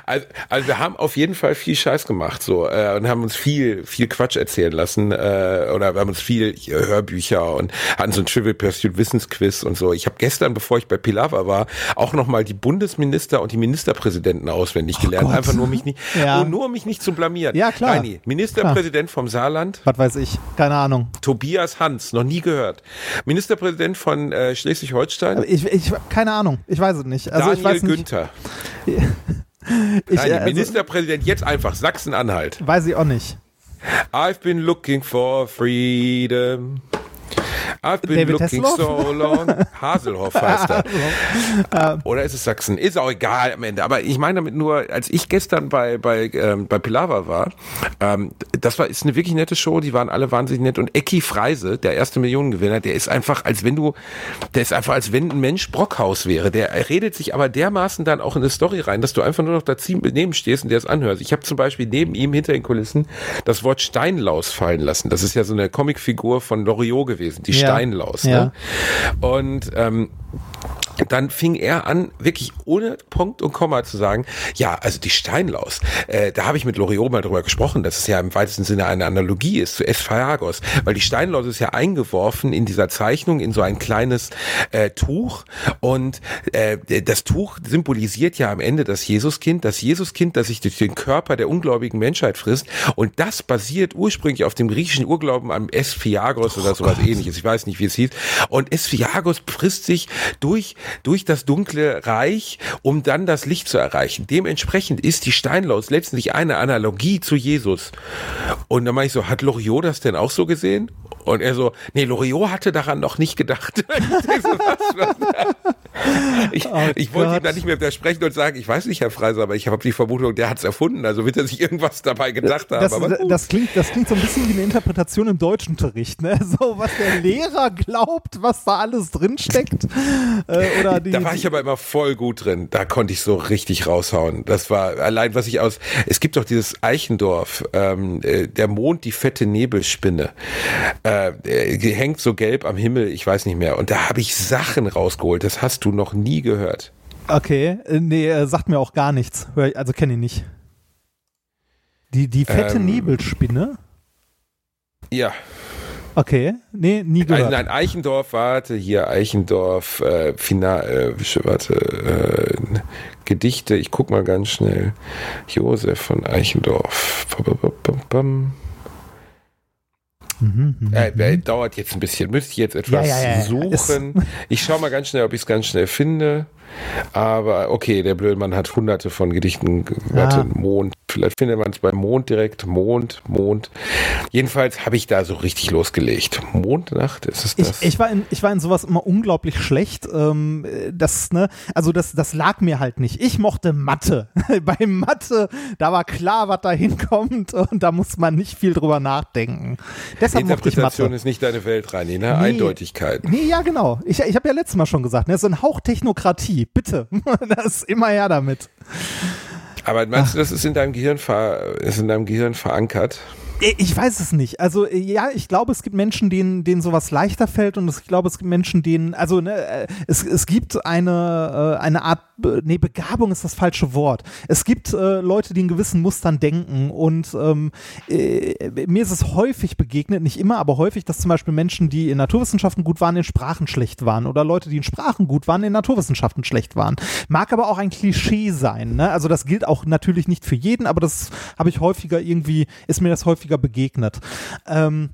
B: Also, also wir haben auf jeden Fall viel Scheiß gemacht so äh, und haben uns viel viel Quatsch erzählen lassen äh, oder wir haben uns viel äh, Hörbücher und hatten so ein Trivial Pursuit Wissensquiz und so. Ich habe gestern, bevor ich bei Pilava war, auch noch mal die Bundesminister und die Ministerpräsidenten auswendig gelernt,
A: Gott.
B: einfach nur mich nicht, <laughs>
A: Ja.
B: oh, nur um mich nicht zu blamieren.
A: Ja, klar.
B: Reini, Ministerpräsident vom Saarland,
A: Was weiß ich? Keine Ahnung.
B: Tobias Hans, noch nie gehört. Ministerpräsident von äh, Schleswig-Holstein,
A: Ich, ich keine Ahnung. Ich weiß es nicht. Also
B: Daniel
A: ich weiß nicht.
B: Günther. <laughs>
A: Ich, äh, also,
B: Ministerpräsident jetzt einfach Sachsen-Anhalt.
A: weiß ich auch nicht.
B: I've been looking for freedom. I've been
A: David
B: looking
A: Hasselhoff?
B: so long. <laughs> Haselhoff heißt er. Oder ist es Sachsen? Ist auch egal am Ende. Aber ich meine damit nur, als ich gestern bei, bei, ähm, bei Pilava war, ähm, das war, ist eine wirklich nette Show, die waren alle wahnsinnig nett. Und Ecki Freise, der erste Millionengewinner, der ist einfach, als wenn du, der ist einfach, als wenn ein Mensch Brockhaus wäre. Der redet sich aber dermaßen dann auch in eine Story rein, dass du einfach nur noch daneben stehst und der es anhörst. Ich habe zum Beispiel neben ihm hinter den Kulissen das Wort Steinlaus fallen lassen. Das ist ja so eine Comicfigur von Loriot gewesen, die
A: Ja.
B: Steinlaus. Ne? Und ähm, dann fing er an, wirklich ohne Punkt und Komma zu sagen, ja, also die Steinlaus, äh, da habe ich mit Loriot mal drüber gesprochen, dass es ja im weitesten Sinne eine Analogie ist zu Esophagus, weil die Steinlaus ist ja eingeworfen in dieser Zeichnung in so ein kleines äh, Tuch. Und äh, das Tuch symbolisiert ja am Ende das Jesuskind, das Jesuskind, das sich durch den Körper der ungläubigen Menschheit frisst. Und das basiert ursprünglich auf dem griechischen Urglauben am Esphiagos oder sowas ähnliches, ich weiß nicht, wie es hieß. Und Esphiagos frisst sich durch durch das dunkle Reich, um dann das Licht zu erreichen. Dementsprechend ist die Steinlaus letztlich eine Analogie zu Jesus. Und dann meine ich so, hat Loriot das denn auch so gesehen? Und er so, nee, Loriot hatte daran noch nicht gedacht. <laughs> <laughs> ich, ich wollte ihm da nicht mehr widersprechen und sagen, ich weiß nicht, Herr Freiser, aber ich habe die Vermutung, der hat es erfunden. Also wird er sich irgendwas dabei gedacht haben.
A: Das,
B: aber
A: das, klingt, das klingt so ein bisschen wie eine Interpretation im Deutschunterricht, ne? <laughs> So, was der Lehrer glaubt, was da alles drinsteckt. Äh, oder die,
B: Da war ich aber immer voll gut drin. Da konnte ich so richtig raushauen. Das war allein, was ich aus. Es gibt doch dieses Eichendorf, ähm, äh, der Mond, die fette Nebelspinne. Äh, äh, die hängt so gelb am Himmel, ich weiß nicht mehr. Und da habe ich Sachen rausgeholt. Das hast du noch nie gehört.
A: Okay, äh, nee, sagt mir auch gar nichts. Also kenne ich nicht. Die, die fette
B: Ähm.
A: Nebelspinne?
B: Ja,
A: Okay, nee, nie gehört.
B: nein, Eichendorf, warte, hier Eichendorf, äh, Final, äh, warte, äh, Gedichte, ich guck mal ganz schnell. Josef von Eichendorf. Bam, bam, bam.
A: Mhm,
B: Äh,
A: mhm.
B: äh, dauert jetzt ein bisschen. Müsste ich jetzt etwas
A: Ja, ja, ja.
B: suchen. Ich schaue mal ganz schnell, ob ich es ganz schnell finde. Aber okay, der Blödmann hat hunderte von Gedichten. Warte,
A: Ah.
B: Mond. Vielleicht findet man es bei Mond direkt. Mond, Mond. Jedenfalls habe ich da so richtig losgelegt. Mondnacht, ist es
A: Ich,
B: das?
A: ich, war in, ich war in sowas immer unglaublich schlecht. Ähm, das, ne, also das, das lag mir halt nicht. Ich mochte Mathe. <laughs> Bei Mathe, da war klar, was da hinkommt und da muss man nicht viel drüber nachdenken. Deshalb mochte ich Mathe.
B: ist nicht deine Welt, Reini, ne?
A: Nee.
B: Eindeutigkeit.
A: Nee, ja, genau. Ich, ich habe ja letztes Mal schon gesagt, ne, so ein Hauch Technokratie, bitte. <laughs> das ist immer her damit.
B: Aber meinst du, das ist in deinem Gehirn, ver ist in deinem Gehirn verankert?
A: Ich weiß es nicht. Also äh, ja, ich glaube, es gibt Menschen, denen, denen sowas leichter fällt und ich glaube, es gibt Menschen, denen, also ne, äh, es, es gibt eine, äh, eine Art, nee, Begabung ist das falsche Wort. Es gibt äh, Leute, die in gewissen Mustern denken und ähm, äh, mir ist es häufig begegnet, nicht immer, aber häufig, dass zum Beispiel Menschen, die in Naturwissenschaften gut waren, in Sprachen schlecht waren oder Leute, die in Sprachen gut waren, in Naturwissenschaften schlecht waren. Mag aber auch ein Klischee sein. Ne? Also das gilt auch natürlich nicht für jeden, aber das habe ich häufiger irgendwie, ist mir das häufiger begegnet. Ähm,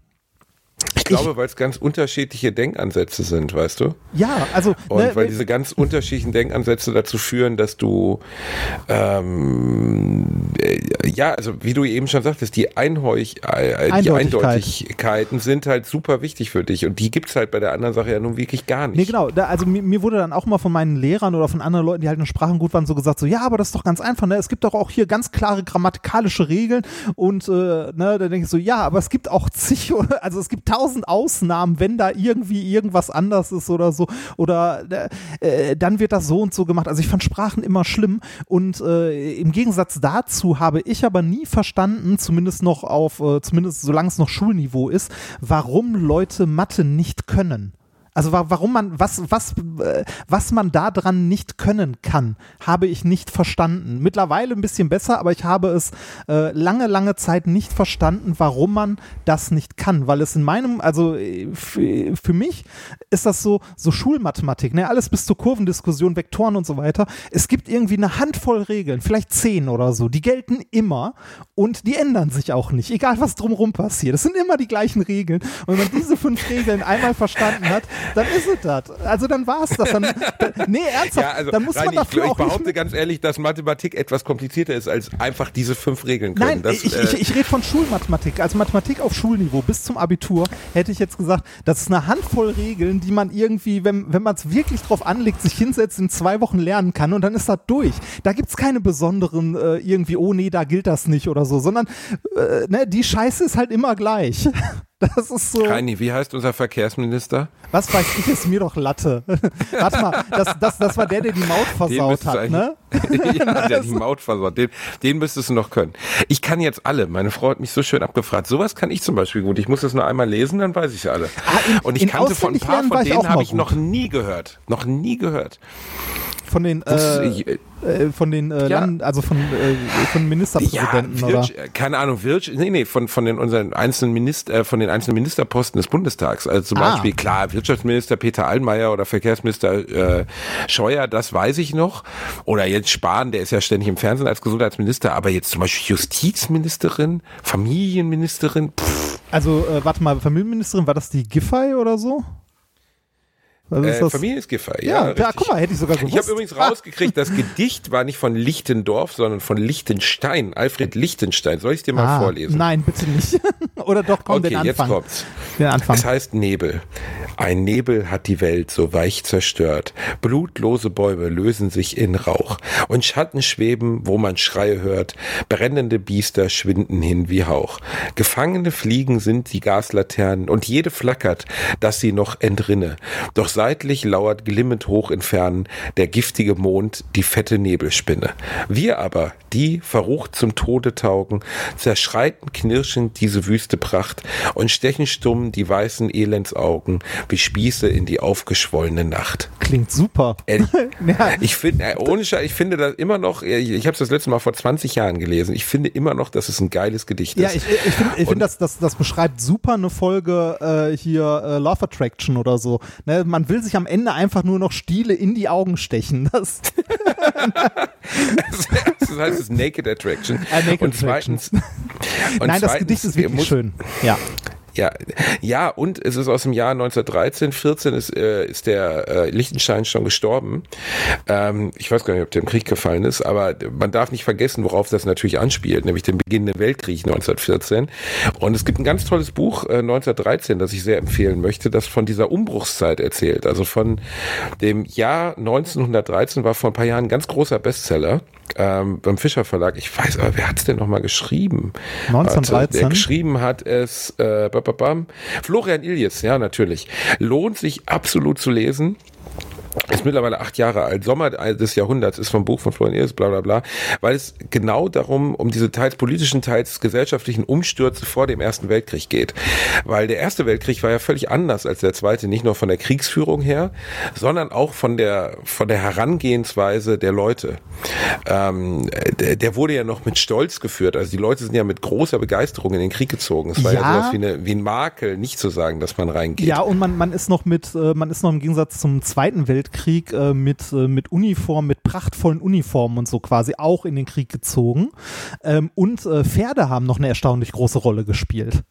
B: Ich glaube, weil es ganz unterschiedliche Denkansätze sind, weißt du?
A: Ja, also.
B: Und ne, weil diese ganz unterschiedlichen Denkansätze dazu führen, dass du, ähm, äh, ja, also wie du eben schon sagtest, die, Einheuch, äh, die Eindeutigkeiten sind halt super wichtig für dich und die gibt es halt bei der anderen Sache ja nun wirklich gar nicht.
A: Nee, genau. Da, also mir, mir, wurde dann auch mal von meinen Lehrern oder von anderen Leuten, die halt in Sprachen gut waren, so gesagt, so, ja, aber das ist doch ganz einfach, ne? Es gibt doch auch hier ganz klare grammatikalische Regeln und, äh, ne, da denke ich so, ja, aber es gibt auch zig, <laughs> also es gibt tausend Ausnahmen, wenn da irgendwie irgendwas anders ist oder so oder äh, dann wird das so und so gemacht. Also ich fand Sprachen immer schlimm und äh, im Gegensatz dazu habe ich aber nie verstanden, zumindest noch auf, äh, zumindest solange es noch Schulniveau ist, warum Leute Mathe nicht können. Also warum man, was, was, äh, was man da dran nicht können kann, habe ich nicht verstanden. Mittlerweile ein bisschen besser, aber ich habe es äh, lange, lange Zeit nicht verstanden, warum man das nicht kann. Weil es in meinem, also für mich ist das so, so Schulmathematik, ne? Alles bis zur Kurvendiskussion, Vektoren und so weiter. Es gibt irgendwie eine Handvoll Regeln, vielleicht zehn oder so, die gelten immer und die ändern sich auch nicht, egal was drumherum passiert. Es sind immer die gleichen Regeln. Und wenn man diese fünf Regeln einmal verstanden hat, dann ist es das. Also dann war es das. Dann, <laughs> nee, ernsthaft, ja, also, dann muss Reini, man dafür
B: ich, Ich behaupte ganz ehrlich, dass Mathematik etwas komplizierter ist, als einfach diese fünf Regeln können.
A: Nein,
B: das,
A: ich, äh, ich, ich rede von Schulmathematik. Also Mathematik auf Schulniveau bis zum Abitur hätte ich jetzt gesagt, das ist eine Handvoll Regeln, die man irgendwie, wenn, wenn man es wirklich drauf anlegt, sich hinsetzt, in zwei Wochen lernen kann und dann ist das durch. Da gibt es keine besonderen äh, irgendwie, oh nee, da gilt das nicht oder so, sondern äh, ne, die Scheiße ist halt immer gleich. <laughs> Das ist so.
B: Reini, wie heißt unser Verkehrsminister?
A: Was weiß ich, ist mir doch Latte. <laughs> Warte mal, das, das, das war der, der die Maut versaut hat, ne? <laughs>
B: ja, der <laughs> die Maut versaut. Den, den müsstest du noch können. Ich kann jetzt alle. Meine Frau hat mich so schön abgefragt. Sowas kann ich zum Beispiel gut. Ich muss das nur einmal lesen, dann weiß ich alle. Ah, in, Und ich kannte von ein paar von denen habe ich noch nie gehört. Noch nie gehört
A: von den äh, äh, von den äh, ja. Land, also von, äh, von Ministerpräsidenten ja, Virch, oder?
B: Keine Ahnung, Virch, nee, nee, von, von den unseren einzelnen Minister, äh, von den einzelnen Ministerposten des Bundestags. Also zum ah. Beispiel, klar, Wirtschaftsminister Peter Allmeier oder Verkehrsminister äh, Scheuer, das weiß ich noch. Oder jetzt Spahn, der ist ja ständig im Fernsehen als Gesundheitsminister, aber jetzt zum Beispiel Justizministerin, Familienministerin, pff.
A: Also, äh, warte mal, Familienministerin, war das die Giffey oder so?
B: Ist äh, Familienskiffer, ja.
A: Ja, ja, guck mal, hätte ich sogar gewusst.
B: Ich habe übrigens rausgekriegt, das <laughs> Gedicht war nicht von Lichtendorf, sondern von Lichtenstein, Alfred Lichtenstein. Soll ich dir mal ah, vorlesen?
A: Nein, bitte nicht. <laughs> Oder doch, komm,
B: okay,
A: den Anfang.
B: jetzt kommt's. Den Anfang. Es heißt Nebel. Ein Nebel hat die Welt so weich zerstört. Blutlose Bäume lösen sich in Rauch. Und Schatten schweben, wo man Schreie hört. Brennende Biester schwinden hin wie Hauch. Gefangene Fliegen sind die Gaslaternen und jede flackert, dass sie noch entrinne. Doch seitlich lauert glimmend hoch in Fernen der giftige Mond, die fette Nebelspinne. Wir aber, die verrucht zum Tode taugen, zerschreiten knirschend diese wüste Pracht und stechen stumm die weißen Elendsaugen wie Spieße in die aufgeschwollene Nacht.
A: Klingt super.
B: Ehrlich, <laughs> ja. Ich finde, äh, ohne Scheiß, ich finde das immer noch, ich, ich habe es das letzte Mal vor 20 Jahren gelesen, ich finde immer noch, dass es ein geiles Gedicht ist.
A: Ja, ich, ich finde, ich find, das, das, das beschreibt super eine Folge äh, hier äh, Love Attraction oder so. Ne, man man will sich am Ende einfach nur noch Stiele in die Augen stechen. <laughs> Das,
B: das heißt es Naked Attraction.
A: Uh, naked und zweitens. Und Nein, zweitens, das Gedicht ist wirklich schön. Ja.
B: Ja, ja, und es ist aus dem Jahr 1913, 14 ist, äh, ist der äh, Lichtenstein schon gestorben. Ähm, ich weiß gar nicht, ob der im Krieg gefallen ist, aber man darf nicht vergessen, worauf das natürlich anspielt, nämlich den Beginn der Weltkrieg 1914. Und es gibt ein ganz tolles Buch äh, 1913, das ich sehr empfehlen möchte, das von dieser Umbruchszeit erzählt. Also von dem Jahr 1913 war vor ein paar Jahren ein ganz großer Bestseller ähm, beim Fischer Verlag. Ich weiß, aber wer hat es denn nochmal geschrieben?
A: 1913. Warte,
B: der geschrieben hat es äh, Florian Iljes, ja natürlich. Lohnt sich absolut zu lesen ist mittlerweile acht Jahre alt, Sommer des Jahrhunderts, ist vom Buch von Florian Illes, bla bla bla, weil es genau darum, um diese teils politischen, teils gesellschaftlichen Umstürze vor dem Ersten Weltkrieg geht. Weil der Erste Weltkrieg war ja völlig anders als der Zweite, nicht nur von der Kriegsführung her, sondern auch von der, von der Herangehensweise der Leute. Ähm, der, der wurde ja noch mit Stolz geführt, also die Leute sind ja mit großer Begeisterung in den Krieg gezogen. Es war ja, ja sowas wie, eine, wie ein Makel, nicht zu sagen, dass man reingeht.
A: Ja, und man, man ist noch mit, äh, man ist noch im Gegensatz zum Zweiten Weltkrieg Weltkrieg äh, mit, äh, mit Uniformen, mit prachtvollen Uniformen und so quasi auch in den Krieg gezogen. Ähm, und äh, Pferde haben noch eine erstaunlich große Rolle gespielt.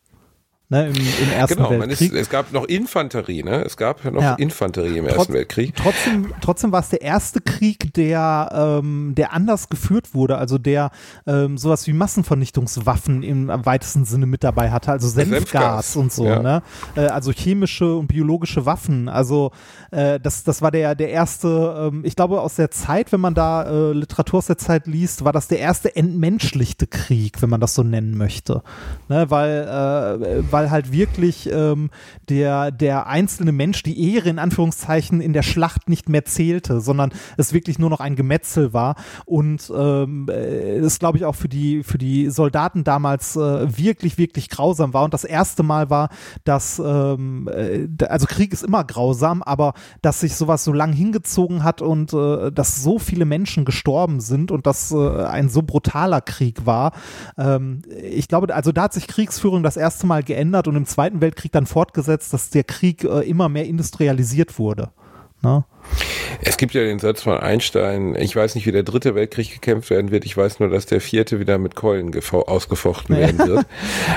A: Ne, im, im Ersten
B: Genau,
A: Weltkrieg.
B: ist, es gab noch Infanterie, ne? Es gab noch
A: Ja.
B: Infanterie im
A: Trotz-
B: Ersten Weltkrieg.
A: Trotzdem, trotzdem war es der erste Krieg, der, ähm, der anders geführt wurde, also der ähm, sowas wie Massenvernichtungswaffen im weitesten Sinne mit dabei hatte, also Senfgas,
B: Senfgas,
A: und so,
B: ja.
A: ne? Äh, also chemische und biologische Waffen. Also äh, das, das war der, der erste, ähm, ich glaube aus der Zeit, wenn man da äh, Literatur aus der Zeit liest, war das der erste entmenschlichte Krieg, wenn man das so nennen möchte. Ne? Weil, äh, weil halt wirklich ähm, der, der einzelne Mensch die Ehre in Anführungszeichen in der Schlacht nicht mehr zählte, sondern es wirklich nur noch ein Gemetzel war. Und ähm, äh, es, glaube ich, auch für die, für die Soldaten damals äh, wirklich, wirklich grausam war. Und das erste Mal war, dass, ähm, äh, also Krieg ist immer grausam, aber dass sich sowas so lang hingezogen hat und äh, dass so viele Menschen gestorben sind und dass äh, ein so brutaler Krieg war. Ähm, ich glaube, also da hat sich Kriegsführung das erste Mal geändert und im Zweiten Weltkrieg dann fortgesetzt, dass der Krieg äh, immer mehr industrialisiert wurde. Ne?
B: Es gibt ja den Satz von Einstein, ich weiß nicht, wie der dritte Weltkrieg gekämpft werden wird, ich weiß nur, dass der vierte wieder mit Keulen gefo- ausgefochten werden wird.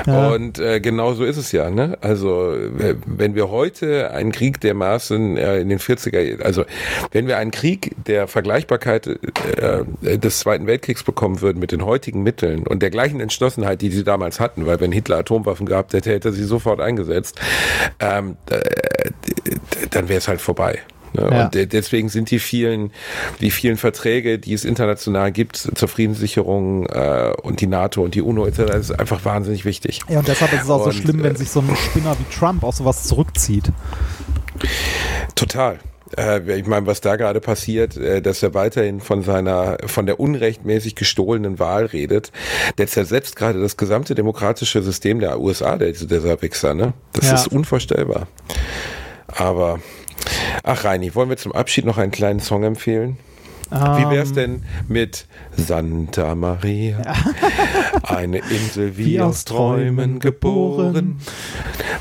B: <laughs> Und äh, genau so ist es ja. Ne? Also äh, wenn wir heute einen Krieg dermaßen äh, in den 40er, also wenn wir einen Krieg der Vergleichbarkeit äh, des Zweiten Weltkriegs bekommen würden mit den heutigen Mitteln und der gleichen Entschlossenheit, die sie damals hatten, weil wenn Hitler Atomwaffen gehabt hätte, hätte er sie sofort eingesetzt, ähm, äh, dann wäre es halt vorbei. Ne?
A: Ja.
B: Und de- deswegen sind die vielen, die vielen Verträge, die es international gibt zur Friedenssicherung äh, und die NATO und die UNO etc., ist einfach wahnsinnig wichtig.
A: Ja, und deshalb ist es auch so
B: Und,
A: schlimm, wenn
B: äh,
A: sich so ein Spinner wie Trump auch sowas zurückzieht.
B: Total. Äh, ich meine, was da gerade passiert, äh, dass er weiterhin von seiner, von der unrechtmäßig gestohlenen Wahl redet, der zersetzt gerade das gesamte demokratische System der USA, der, dieser Wichser, ne? Das
A: Ja.
B: ist unvorstellbar. Aber, ach Reini, wollen wir zum Abschied noch einen kleinen Song empfehlen? Wie wär's
A: Ähm,
B: denn mit Santa Maria? Eine Insel wie,
A: Wie
B: aus Träumen geboren.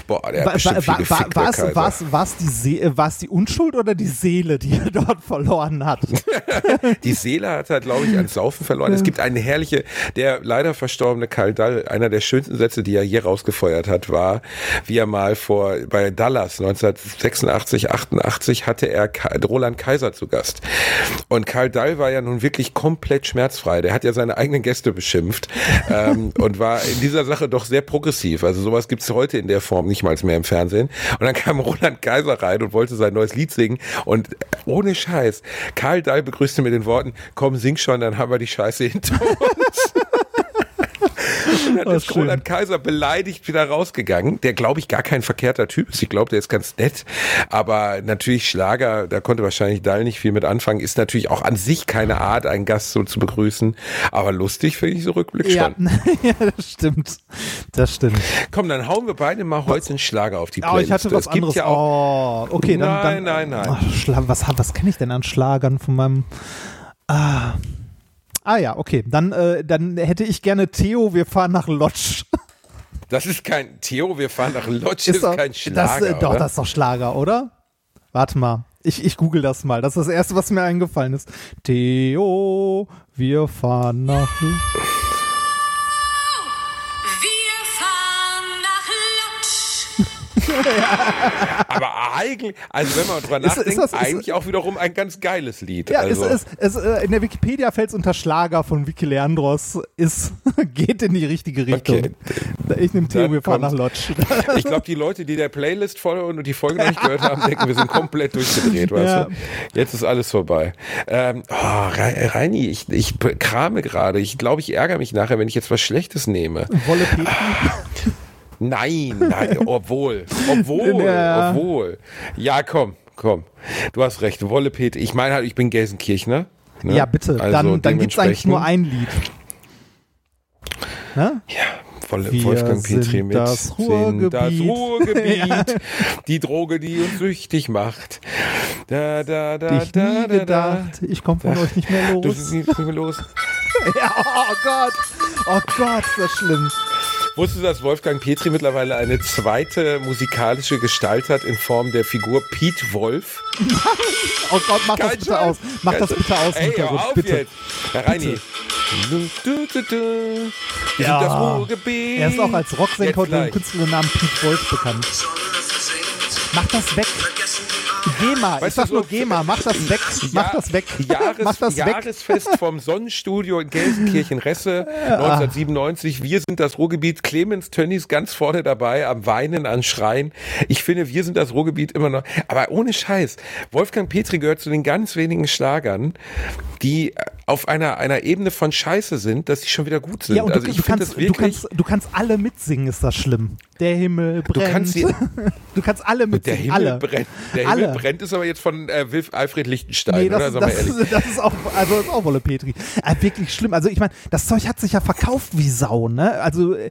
B: Boah, der hat bestimmt
A: war, war, war, war's, war's, war's, die See, äh, war's die Unschuld oder die Seele, die er dort verloren hat? <laughs>
B: Die Seele hat er, glaube ich, ans Saufen verloren. Es gibt eine herrliche, der leider verstorbene Karl Dall, einer der schönsten Sätze, die er hier rausgefeuert hat, war, wie er mal vor, bei Dallas 1986, 88 hatte er Roland Kaiser zu Gast. Und Karl Dall war ja nun wirklich komplett schmerzfrei. Der hat ja seine eigenen Gäste beschimpft <laughs> ähm, und war in dieser Sache doch sehr progressiv. Also sowas gibt's heute in der Form nicht mal mehr im Fernsehen. Und dann kam Roland Kaiser rein und wollte sein neues Lied singen. Und ohne Scheiß, Karl Dall begrüßte mit den Worten, komm, sing schon, dann haben wir die Scheiße hinter uns. <laughs> Und dann
A: Oh,
B: ist
A: schön.
B: Roland Kaiser beleidigt wieder rausgegangen, der glaube ich gar kein verkehrter Typ ist. Ich glaube, der ist ganz nett. Aber natürlich Schlager, da konnte wahrscheinlich Dall nicht viel mit anfangen, ist natürlich auch an sich keine Art, einen Gast so zu begrüßen. Aber lustig finde ich so Rückblick
A: ja.
B: schon. <laughs>
A: ja, das stimmt. Das stimmt.
B: Komm, dann hauen wir beide mal heute einen Schlager auf die
A: Oh,
B: Playlist.
A: ich hatte was anderes.
B: ja
A: oh, okay, dann. dann
B: Nein, nein, nein.
A: Oh, was was kenne ich denn an Schlagern von meinem. Ah. Ah ja, okay. Dann, äh, dann hätte ich gerne Theo, wir fahren nach Lodz. <laughs>
B: Das ist kein Theo, wir fahren nach Lodz, ist,
A: doch-
B: kein Schlager.
A: Das, äh, doch,
B: oder?
A: das ist doch Schlager, oder? Warte mal. Ich, ich google das mal. Das ist das Erste, was mir eingefallen ist. Theo, wir fahren nach.
E: Wir <laughs>
B: Aber eigentlich, also wenn man drüber
A: Ist- ist
B: nachdenkt,
A: das- ist-
B: eigentlich auch wiederum ein ganz geiles Lied.
A: Ja,
B: also.
A: es, es, äh, in der Wikipedia fällt es unter Schlager von Vicky Leandros. Ist, <laughs> geht in die richtige Richtung.
B: Okay.
A: Ich nehme Theo, wir fahren nach Lodz. <laughs>
B: Ich glaube, die Leute, die der Playlist folgen und die Folge noch nicht gehört haben, denken, wir sind komplett durchgedreht, weißt
A: Ja.
B: du? Jetzt ist alles vorbei. Ähm, oh, Re- Reini, ich, ich krame gerade. Ich glaube, ich ärgere mich nachher, wenn ich jetzt was Schlechtes nehme.
A: Wolle Petri.
B: Nein, nein, <laughs> obwohl, obwohl,
A: Ja.
B: obwohl. Ja, komm, komm. Du hast recht, Wolle Pete. Ich meine halt, ich bin Gelsenkirchner. ne?
A: Ja, bitte.
B: Also
A: dann dann gibt es eigentlich nur ein Lied. Ne?
B: Ja, Wolle,
A: Wir
B: Wolfgang Petri mit
A: das
B: sind das
A: Ruhrgebiet.
B: Ruhrgebiet, <laughs> die Droge, die uns süchtig macht. Da, da, da,
A: Ich
B: da,
A: nie
B: da, da.
A: gedacht, ich komme von euch nicht mehr
B: Du
A: los.
B: bist nicht mehr los. <laughs>
A: Ja, oh Gott. Oh Gott, ist das schlimm.
B: Wusstest du, dass Wolfgang Petri mittlerweile eine zweite musikalische Gestalt hat in Form der Figur Pete Wolf? <laughs>
A: Oh Gott, mach das
B: Kein
A: bitte
B: Scheiß.
A: aus. Mach
B: Kein
A: das bitte aus.
B: Ey, hör auf
A: bitte.
B: jetzt. Herr Reini. Du, du, du, du. Wir
A: Ja.
B: sind das Ruhrgebiet.
A: Er ist auch als Rocksänger unter dem. Künstlernamen Pete Wolf bekannt. Mach das weg. GEMA, ich
B: Weißt
A: sag
B: du,
A: nur
B: so-
A: GEMA, mach das weg, mach
B: Ja,
A: das weg,
B: Jahres,
A: mach das weg.
B: Jahresfest vom Sonnenstudio in Gelsenkirchen-Resse 1997. Wir sind das Ruhrgebiet. Clemens Tönnies ganz vorne dabei, am Weinen, an Schreien. Ich finde, wir sind das Ruhrgebiet immer noch. Aber ohne Scheiß. Wolfgang Petri gehört zu den ganz wenigen Schlagern, die auf einer, einer Ebene von Scheiße sind, dass sie schon wieder gut sind.
A: Ja, und
B: also
A: du,
B: ich
A: du,
B: finde
A: kannst,
B: das
A: du,
B: wirklich.
A: kannst, du kannst alle mitsingen, ist das schlimm. Der Himmel brennt.
B: kannst sie- <laughs>
A: du kannst alle
B: der
A: mitsingen,
B: Himmel
A: alle.
B: brennt. Der Himmel
A: alle.
B: brennt ist aber jetzt von äh, Wilf Alfred Lichtenstein,
A: Nee,
B: oder?
A: das,
B: mal
A: das,
B: ehrlich.
A: das ist auch, also ist auch Wolle Petri. Äh, wirklich schlimm. Also ich meine, das Zeug hat sich ja verkauft wie Sau, ne? Also äh,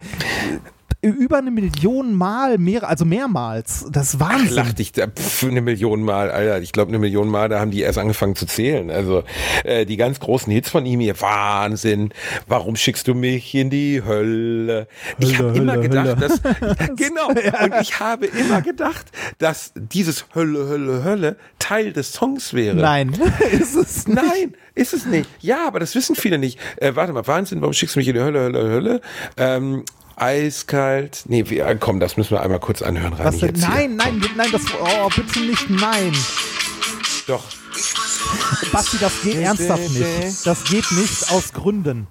A: über eine Million Mal, mehr, also mehrmals. Das ist Wahnsinn.
B: Lach dich da pf, eine Million Mal, Alter. Ich glaube, eine Million Mal, da haben die erst angefangen zu zählen. Also äh, die ganz großen Hits von ihm hier, Wahnsinn. Warum schickst du mich in die Hölle? ich
A: Hölle,
B: habe immer gedacht,
A: Hölle.
B: dass <laughs> <laughs> genau. Und ich habe immer gedacht, dass dieses Hölle, Hölle, Hölle Teil des Songs wäre.
A: Nein, <laughs> ist es nicht.
B: Nein, ist es nicht. Ja, aber das wissen viele nicht. Äh, warte mal, Wahnsinn, warum schickst du mich in die Hölle, Hölle, Hölle? Ähm, eiskalt. Nee, wie, äh, komm, das müssen wir einmal kurz anhören.
A: Was
B: Rani,
A: denn? Nein, nein, nein, das, oh, bitte nicht, nein.
B: Doch.
A: Basti, das geht ernsthaft nicht. Das geht nicht aus Gründen.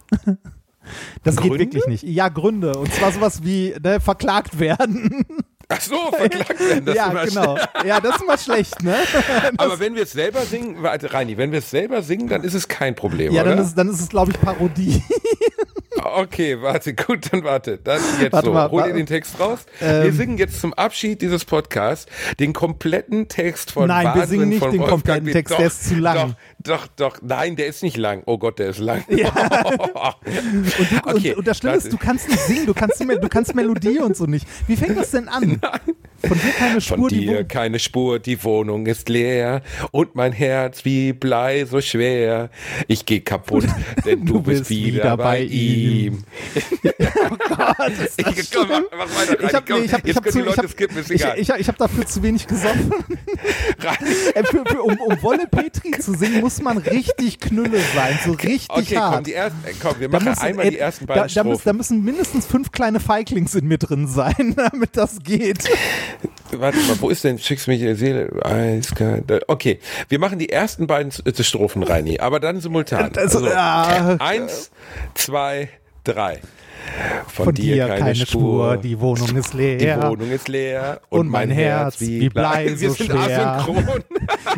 A: Das
B: Gründe?
A: geht wirklich nicht. Ja, Gründe. Und zwar sowas wie ne, verklagt werden.
B: Ach so, verklagt werden. Das
A: ja,
B: ist
A: genau. Ja, das ist immer schlecht, ne? <laughs>
B: Aber wenn wir es selber singen, warte, Reini, wenn wir es selber singen, dann ist es kein Problem,
A: Ja,
B: oder?
A: dann ist, dann ist es, glaube ich, Parodie. <laughs>
B: okay, warte, <laughs> gut, dann warte. Dann jetzt
A: Warte
B: so.
A: mal,
B: Hol dir den Text raus. wir
A: Ähm.
B: singen jetzt zum Abschied dieses Podcasts den kompletten Text von
A: Nein, wir
B: Wahnsinn
A: singen nicht den
B: Wolfgang
A: kompletten. Text,
B: doch,
A: der ist zu lang.
B: Doch, doch, doch, nein, der ist nicht lang. Oh Gott, der ist lang. <laughs>
A: Und, du,
B: Okay,
A: und, und das Schlimme ist, du kannst nicht singen, du kannst, du kannst Melodie und so nicht. Wie fängt das denn an? Von dir keine Spur,
B: Von
A: die
B: dir
A: Wo-
B: keine Spur, die Wohnung ist leer und mein Herz wie Blei so schwer. Ich geh kaputt, <laughs> denn du, bist wieder, bei ihm. ich, <laughs> <laughs> komm, mach, mach weiter,
A: Ich habe
B: komm,
A: nee, ich hab, ich hab zu,
B: die
A: ich hab,
B: skippen, ist
A: ich, ich, ich hab dafür zu wenig gesoffen. Äh, für, für, um, um Wolle Petri zu singen, muss man richtig Knülle sein, so richtig
B: okay,
A: hart.
B: komm, die ersten, äh, komm, wir
A: Da
B: machen
A: müssen-
B: einmal
A: ey,
B: die ersten
A: da,
B: beiden
A: da, müssen,
B: Strophen.
A: da müssen mindestens fünf kleine Feiglings in mir drin sein, damit das geht.
B: Warte mal, wo ist denn, schickst mich die Seele? Eiskalt. Okay, wir machen die ersten beiden äh, Strophen, Reini, aber dann simultan. <laughs>
A: Also,
B: eins, zwei, drei. Von,
A: Von dir keine Spur, die Wohnung ist leer.
B: Die Wohnung ist leer und,
A: Und mein Herz wie Blei
B: Wir
A: so
B: sind
A: schwer.
B: asynchron.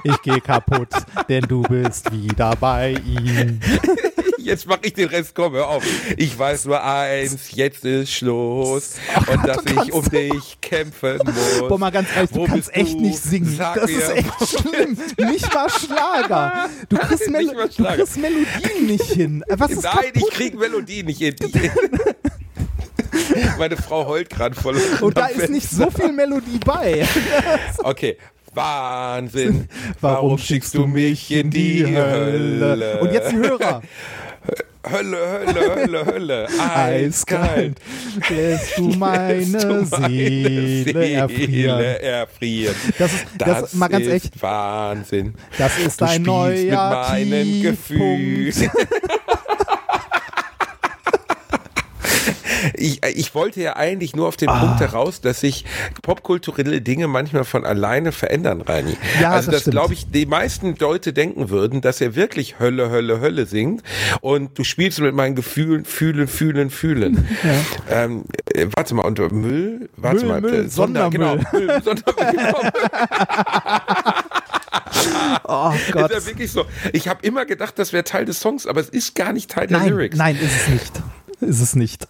A: Ich gehe kaputt, denn du bist wieder bei ihm. <laughs>
B: Jetzt mache ich den Rest, komm, hör auf. Ich weiß nur eins, jetzt ist Schluss. und dass ich um dich kämpfen <laughs> muss.
A: Boah, mal ganz ehrlich, du
B: Wo
A: kannst echt
B: du?
A: nicht singen.
B: Sag
A: das ist echt <laughs> schlimm. Nicht mal Schlager. Du kriegst, Mel
B: Nicht mal
A: du
B: Schlager.
A: kriegst Melodien nicht hin. Äh, Was ist
B: Nein,
A: kaputt?
B: ich krieg Melodie nicht hin. <laughs> Meine Frau heult gerade voll.
A: Und da ist nicht so viel Melodie bei.
B: Okay. Wahnsinn. Warum schickst du mich in die Hölle?
A: Und jetzt die Hörer.
B: Hölle, Hölle, Hölle, Hölle. <laughs> Eiskalt.
A: Lässt du <laughs> meine
B: Lässt du meine
A: Seele erfrieren.
B: Seele erfrieren.
A: Das ist- das- mal ganz
B: ist
A: echt.
B: Wahnsinn.
A: Das ist
B: Du
A: ein neuer
B: mit meinen Gefühlen. <laughs> Ich, ich wollte ja eigentlich nur auf den
A: Ah.
B: Punkt heraus, dass sich popkulturelle Dinge manchmal von alleine verändern, Reini.
A: Ja,
B: also
A: das
B: dass,
A: stimmt.
B: glaube ich, die meisten Leute denken würden, dass er wirklich Hölle, Hölle, Hölle singt und du spielst mit meinen Gefühlen, fühlen, fühlen, fühlen. Ähm, äh, warte mal, und Müll, warte
A: Müll,
B: mal,
A: Müll,
B: äh, Sonder,
A: Sondermüll.
B: genau, Müll, Sondermüll, genau. <laughs>
A: Oh
B: Ist
A: Gott.
B: ja wirklich so. Ich habe immer gedacht, das wäre Teil des Songs, aber es ist gar nicht Teil der
A: Nein,
B: Lyrics.
A: nein, ist es nicht. Ist es nicht.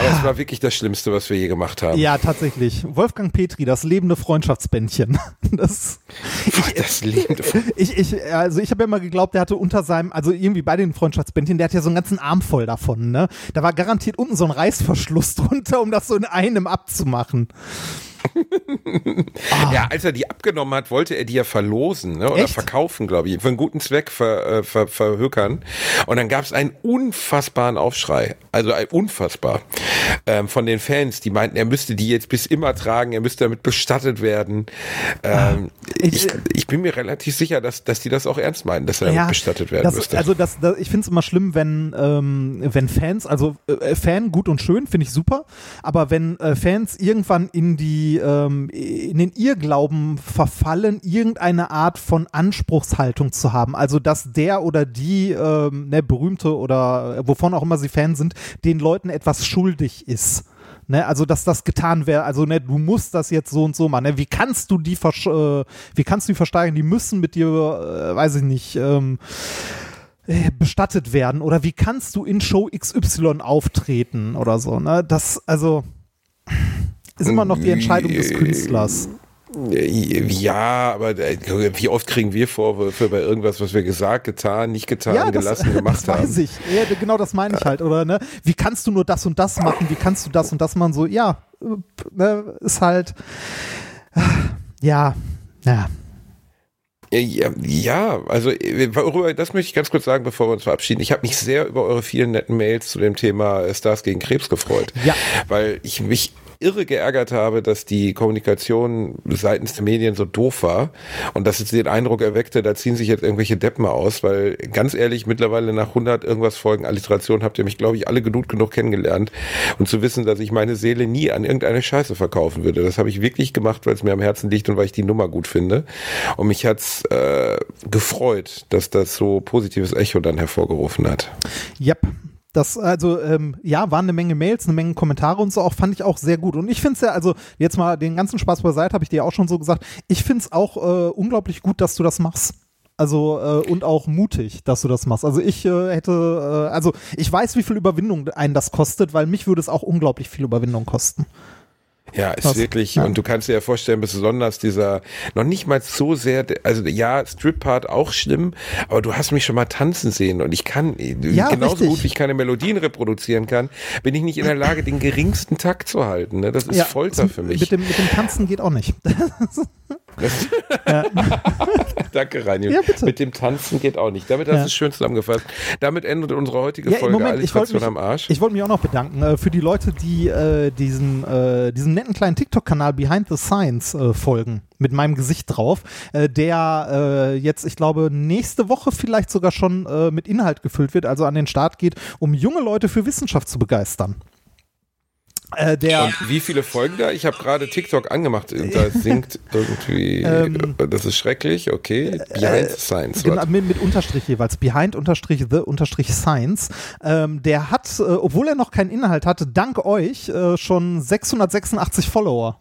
B: Aber es war wirklich das Schlimmste, was wir je gemacht haben.
A: Ja, tatsächlich. Wolfgang Petri, das lebende Freundschaftsbändchen. <laughs> Das,
B: Das lebende <laughs>
A: ich, ich, also ich habe ja immer geglaubt, der hatte unter seinem, also irgendwie bei den Freundschaftsbändchen, der hat ja so einen ganzen Arm voll davon, ne? Da war garantiert unten so ein Reißverschluss <laughs> drunter, um das so in einem abzumachen.
B: Ja, als er die abgenommen hat, wollte er die ja verlosen ne? oder
A: Echt?
B: verkaufen, glaube ich, für einen guten Zweck ver, äh, ver, verhökern. Und dann gab es einen unfassbaren Aufschrei. Also ein unfassbar. Ähm, von den Fans, die meinten, er müsste die jetzt bis immer tragen, er müsste damit bestattet werden. Ähm, ich, ich bin mir relativ sicher, dass, dass die das auch ernst meinen, dass er damit bestattet werden
A: das,
B: müsste.
A: Also das, das, ich finde es immer schlimm, wenn, ähm, wenn Fans, also äh, Fan gut und schön, finde ich super, aber wenn äh, Fans irgendwann in die ähm, in den Irrglauben verfallen, irgendeine Art von Anspruchshaltung zu haben, also dass der oder die ähm, ne, berühmte oder äh, wovon auch immer sie Fan sind, den Leuten etwas schuldig ist. Ne, also dass das getan wäre, also ne, du musst das jetzt so und so machen. Ne? Wie kannst du die äh, wie kannst du die versteigern? Die müssen mit dir, äh, weiß ich nicht, ähm, äh, bestattet werden oder wie kannst du in Show XY auftreten oder so, ne? Das, also ist immer noch die Entscheidung des Künstlers.
B: Ja, aber äh, wie oft kriegen wir Vorwürfe bei irgendwas, was wir gesagt, getan, nicht getan,
A: Ja, das,
B: gelassen, gemacht <laughs>
A: das weiß
B: haben?
A: ich. Ja, genau das meine ich halt, oder ne? Wie kannst du nur das und das machen? Wie kannst du das und das machen? So, ja, ne, ist halt, ja, ja.
B: Ja, ja, also äh, worüber, das möchte ich ganz kurz sagen, bevor wir uns verabschieden. Ich habe mich sehr über eure vielen netten Mails zu dem Thema äh, Stars gegen Krebs gefreut.
A: Ja.
B: Weil ich mich irre geärgert habe, dass die Kommunikation seitens der Medien so doof war und dass es den Eindruck erweckte, da ziehen sich jetzt irgendwelche Deppen aus, weil ganz ehrlich, mittlerweile nach 100 irgendwas Folgen Alliteration habt ihr mich, glaube ich, alle genug genug kennengelernt und zu wissen, dass ich meine Seele nie an irgendeine Scheiße verkaufen würde. Das habe ich wirklich gemacht, weil es mir am Herzen liegt und weil ich die Nummer gut finde. Und mich hat's äh, gefreut, dass das so positives Echo dann hervorgerufen hat.
A: Yep. Das, also, ähm, ja, waren eine Menge Mails, eine Menge Kommentare und so auch, fand ich auch sehr gut. Und ich finde es ja, also, jetzt mal den ganzen Spaß beiseite, habe ich dir auch schon so gesagt, ich finde es auch äh, unglaublich gut, dass du das machst. Also, äh, und auch mutig, dass du das machst. Also, ich äh, hätte, äh, also, ich weiß, wie viel Überwindung einen das kostet, weil mich würde es auch unglaublich viel Überwindung kosten.
B: Ja, ist
A: Krass.
B: wirklich,
A: Ja.
B: und du kannst dir ja vorstellen, besonders dieser, noch nicht mal so sehr, also ja, Strip-Part auch schlimm, aber du hast mich schon mal tanzen sehen und ich kann,
A: Ja,
B: genauso
A: richtig.
B: gut wie ich keine Melodien reproduzieren kann, bin ich nicht in der Lage, den geringsten Takt zu halten. Ne? Das ist Folter für mich.
A: Mit dem, mit dem Tanzen geht auch nicht. <laughs> <laughs> <laughs>
B: Danke, Reini.
A: Ja, bitte.
B: Mit dem Tanzen geht auch nicht. Damit hast du
A: Ja.
B: es schön zusammengefasst. Damit endet unsere heutige
A: Ja,
B: Folge
A: Moment, ich wollte mich,
B: am Arsch.
A: ich wollte mich auch noch bedanken äh, für die Leute, die äh, diesen, äh, diesem netten kleinen TikTok-Kanal Behind the Science äh, folgen, mit meinem Gesicht drauf, äh, der äh, jetzt, ich glaube, nächste Woche vielleicht sogar schon mit Inhalt gefüllt wird, also an den Start geht, um junge Leute für Wissenschaft zu begeistern. Äh, der,
B: Und wie viele Folgen da? Ich habe gerade TikTok angemacht. Da <laughs> singt irgendwie.
A: Ähm,
B: das ist schrecklich, okay. Behind the Science.
A: Genau, mit, mit Unterstrich jeweils. Behind Unterstrich the Unterstrich Science. Ähm, der hat, äh, obwohl er noch keinen Inhalt hatte, dank euch äh, schon 686 Follower.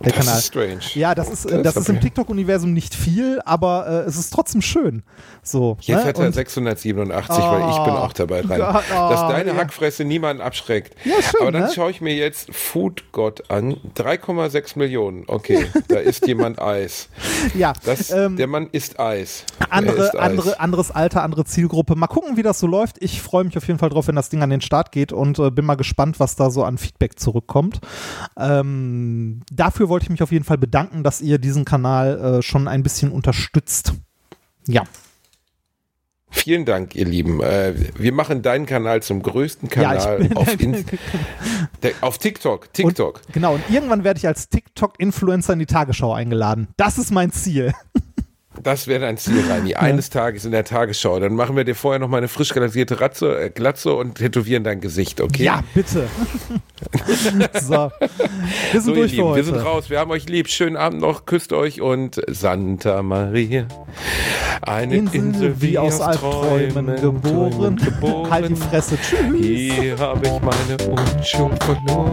A: Der
B: Das
A: Kanal.
B: ist strange.
A: Ja, das ist,
B: Das
A: das ist im TikTok-Universum nicht viel, aber äh, es ist trotzdem schön. So.
B: Jetzt
A: ne?
B: hat er
A: Und-
B: 687, weil ich bin auch dabei dran.
A: Oh,
B: Dass deine
A: ja.
B: Hackfresse niemanden abschreckt.
A: Ja, schön,
B: Aber dann
A: ne?
B: schaue ich mir jetzt Food God an. 3,6 Millionen. Okay, da isst jemand Eis. <laughs>
A: ja,
B: Das,
A: ähm,
B: der Mann isst Eis. Er
A: andere,
B: isst Eis.
A: andere, anderes Alter, andere Zielgruppe. Mal gucken, wie das so läuft. Ich freue mich auf jeden Fall drauf, wenn das Ding an den Start geht und äh, bin mal gespannt, was da so an Feedback zurückkommt. Ähm, dafür wollte ich mich auf jeden Fall bedanken, dass ihr diesen Kanal äh, schon ein bisschen unterstützt. Ja,
B: Vielen Dank, ihr Lieben. Äh, wir machen deinen Kanal zum größten
A: Ja,
B: Kanal
A: bin-
B: auf, In der, auf TikTok. TikTok.
A: Und, genau, und irgendwann werde ich als TikTok-Influencer in die Tagesschau eingeladen. Das ist mein Ziel.
B: Das wäre dein Ziel, Reini. Eines Tages in der Tagesschau. Dann machen wir dir vorher noch mal eine frisch rasierte Ratze, äh, Glatze und tätowieren dein Gesicht, okay?
A: Ja, bitte. <laughs> so, wir sind
B: So,
A: durch für
B: Lieben,
A: heute.
B: wir sind raus. Wir haben euch lieb. Schönen Abend noch. Küsst euch und Santa Maria. Eine
A: Insel,
B: Insel,
A: wie aus Albträumen geboren.
B: geboren.
A: Halt die Fresse. Tschüss.
B: Hier habe ich meine Unschuld verloren.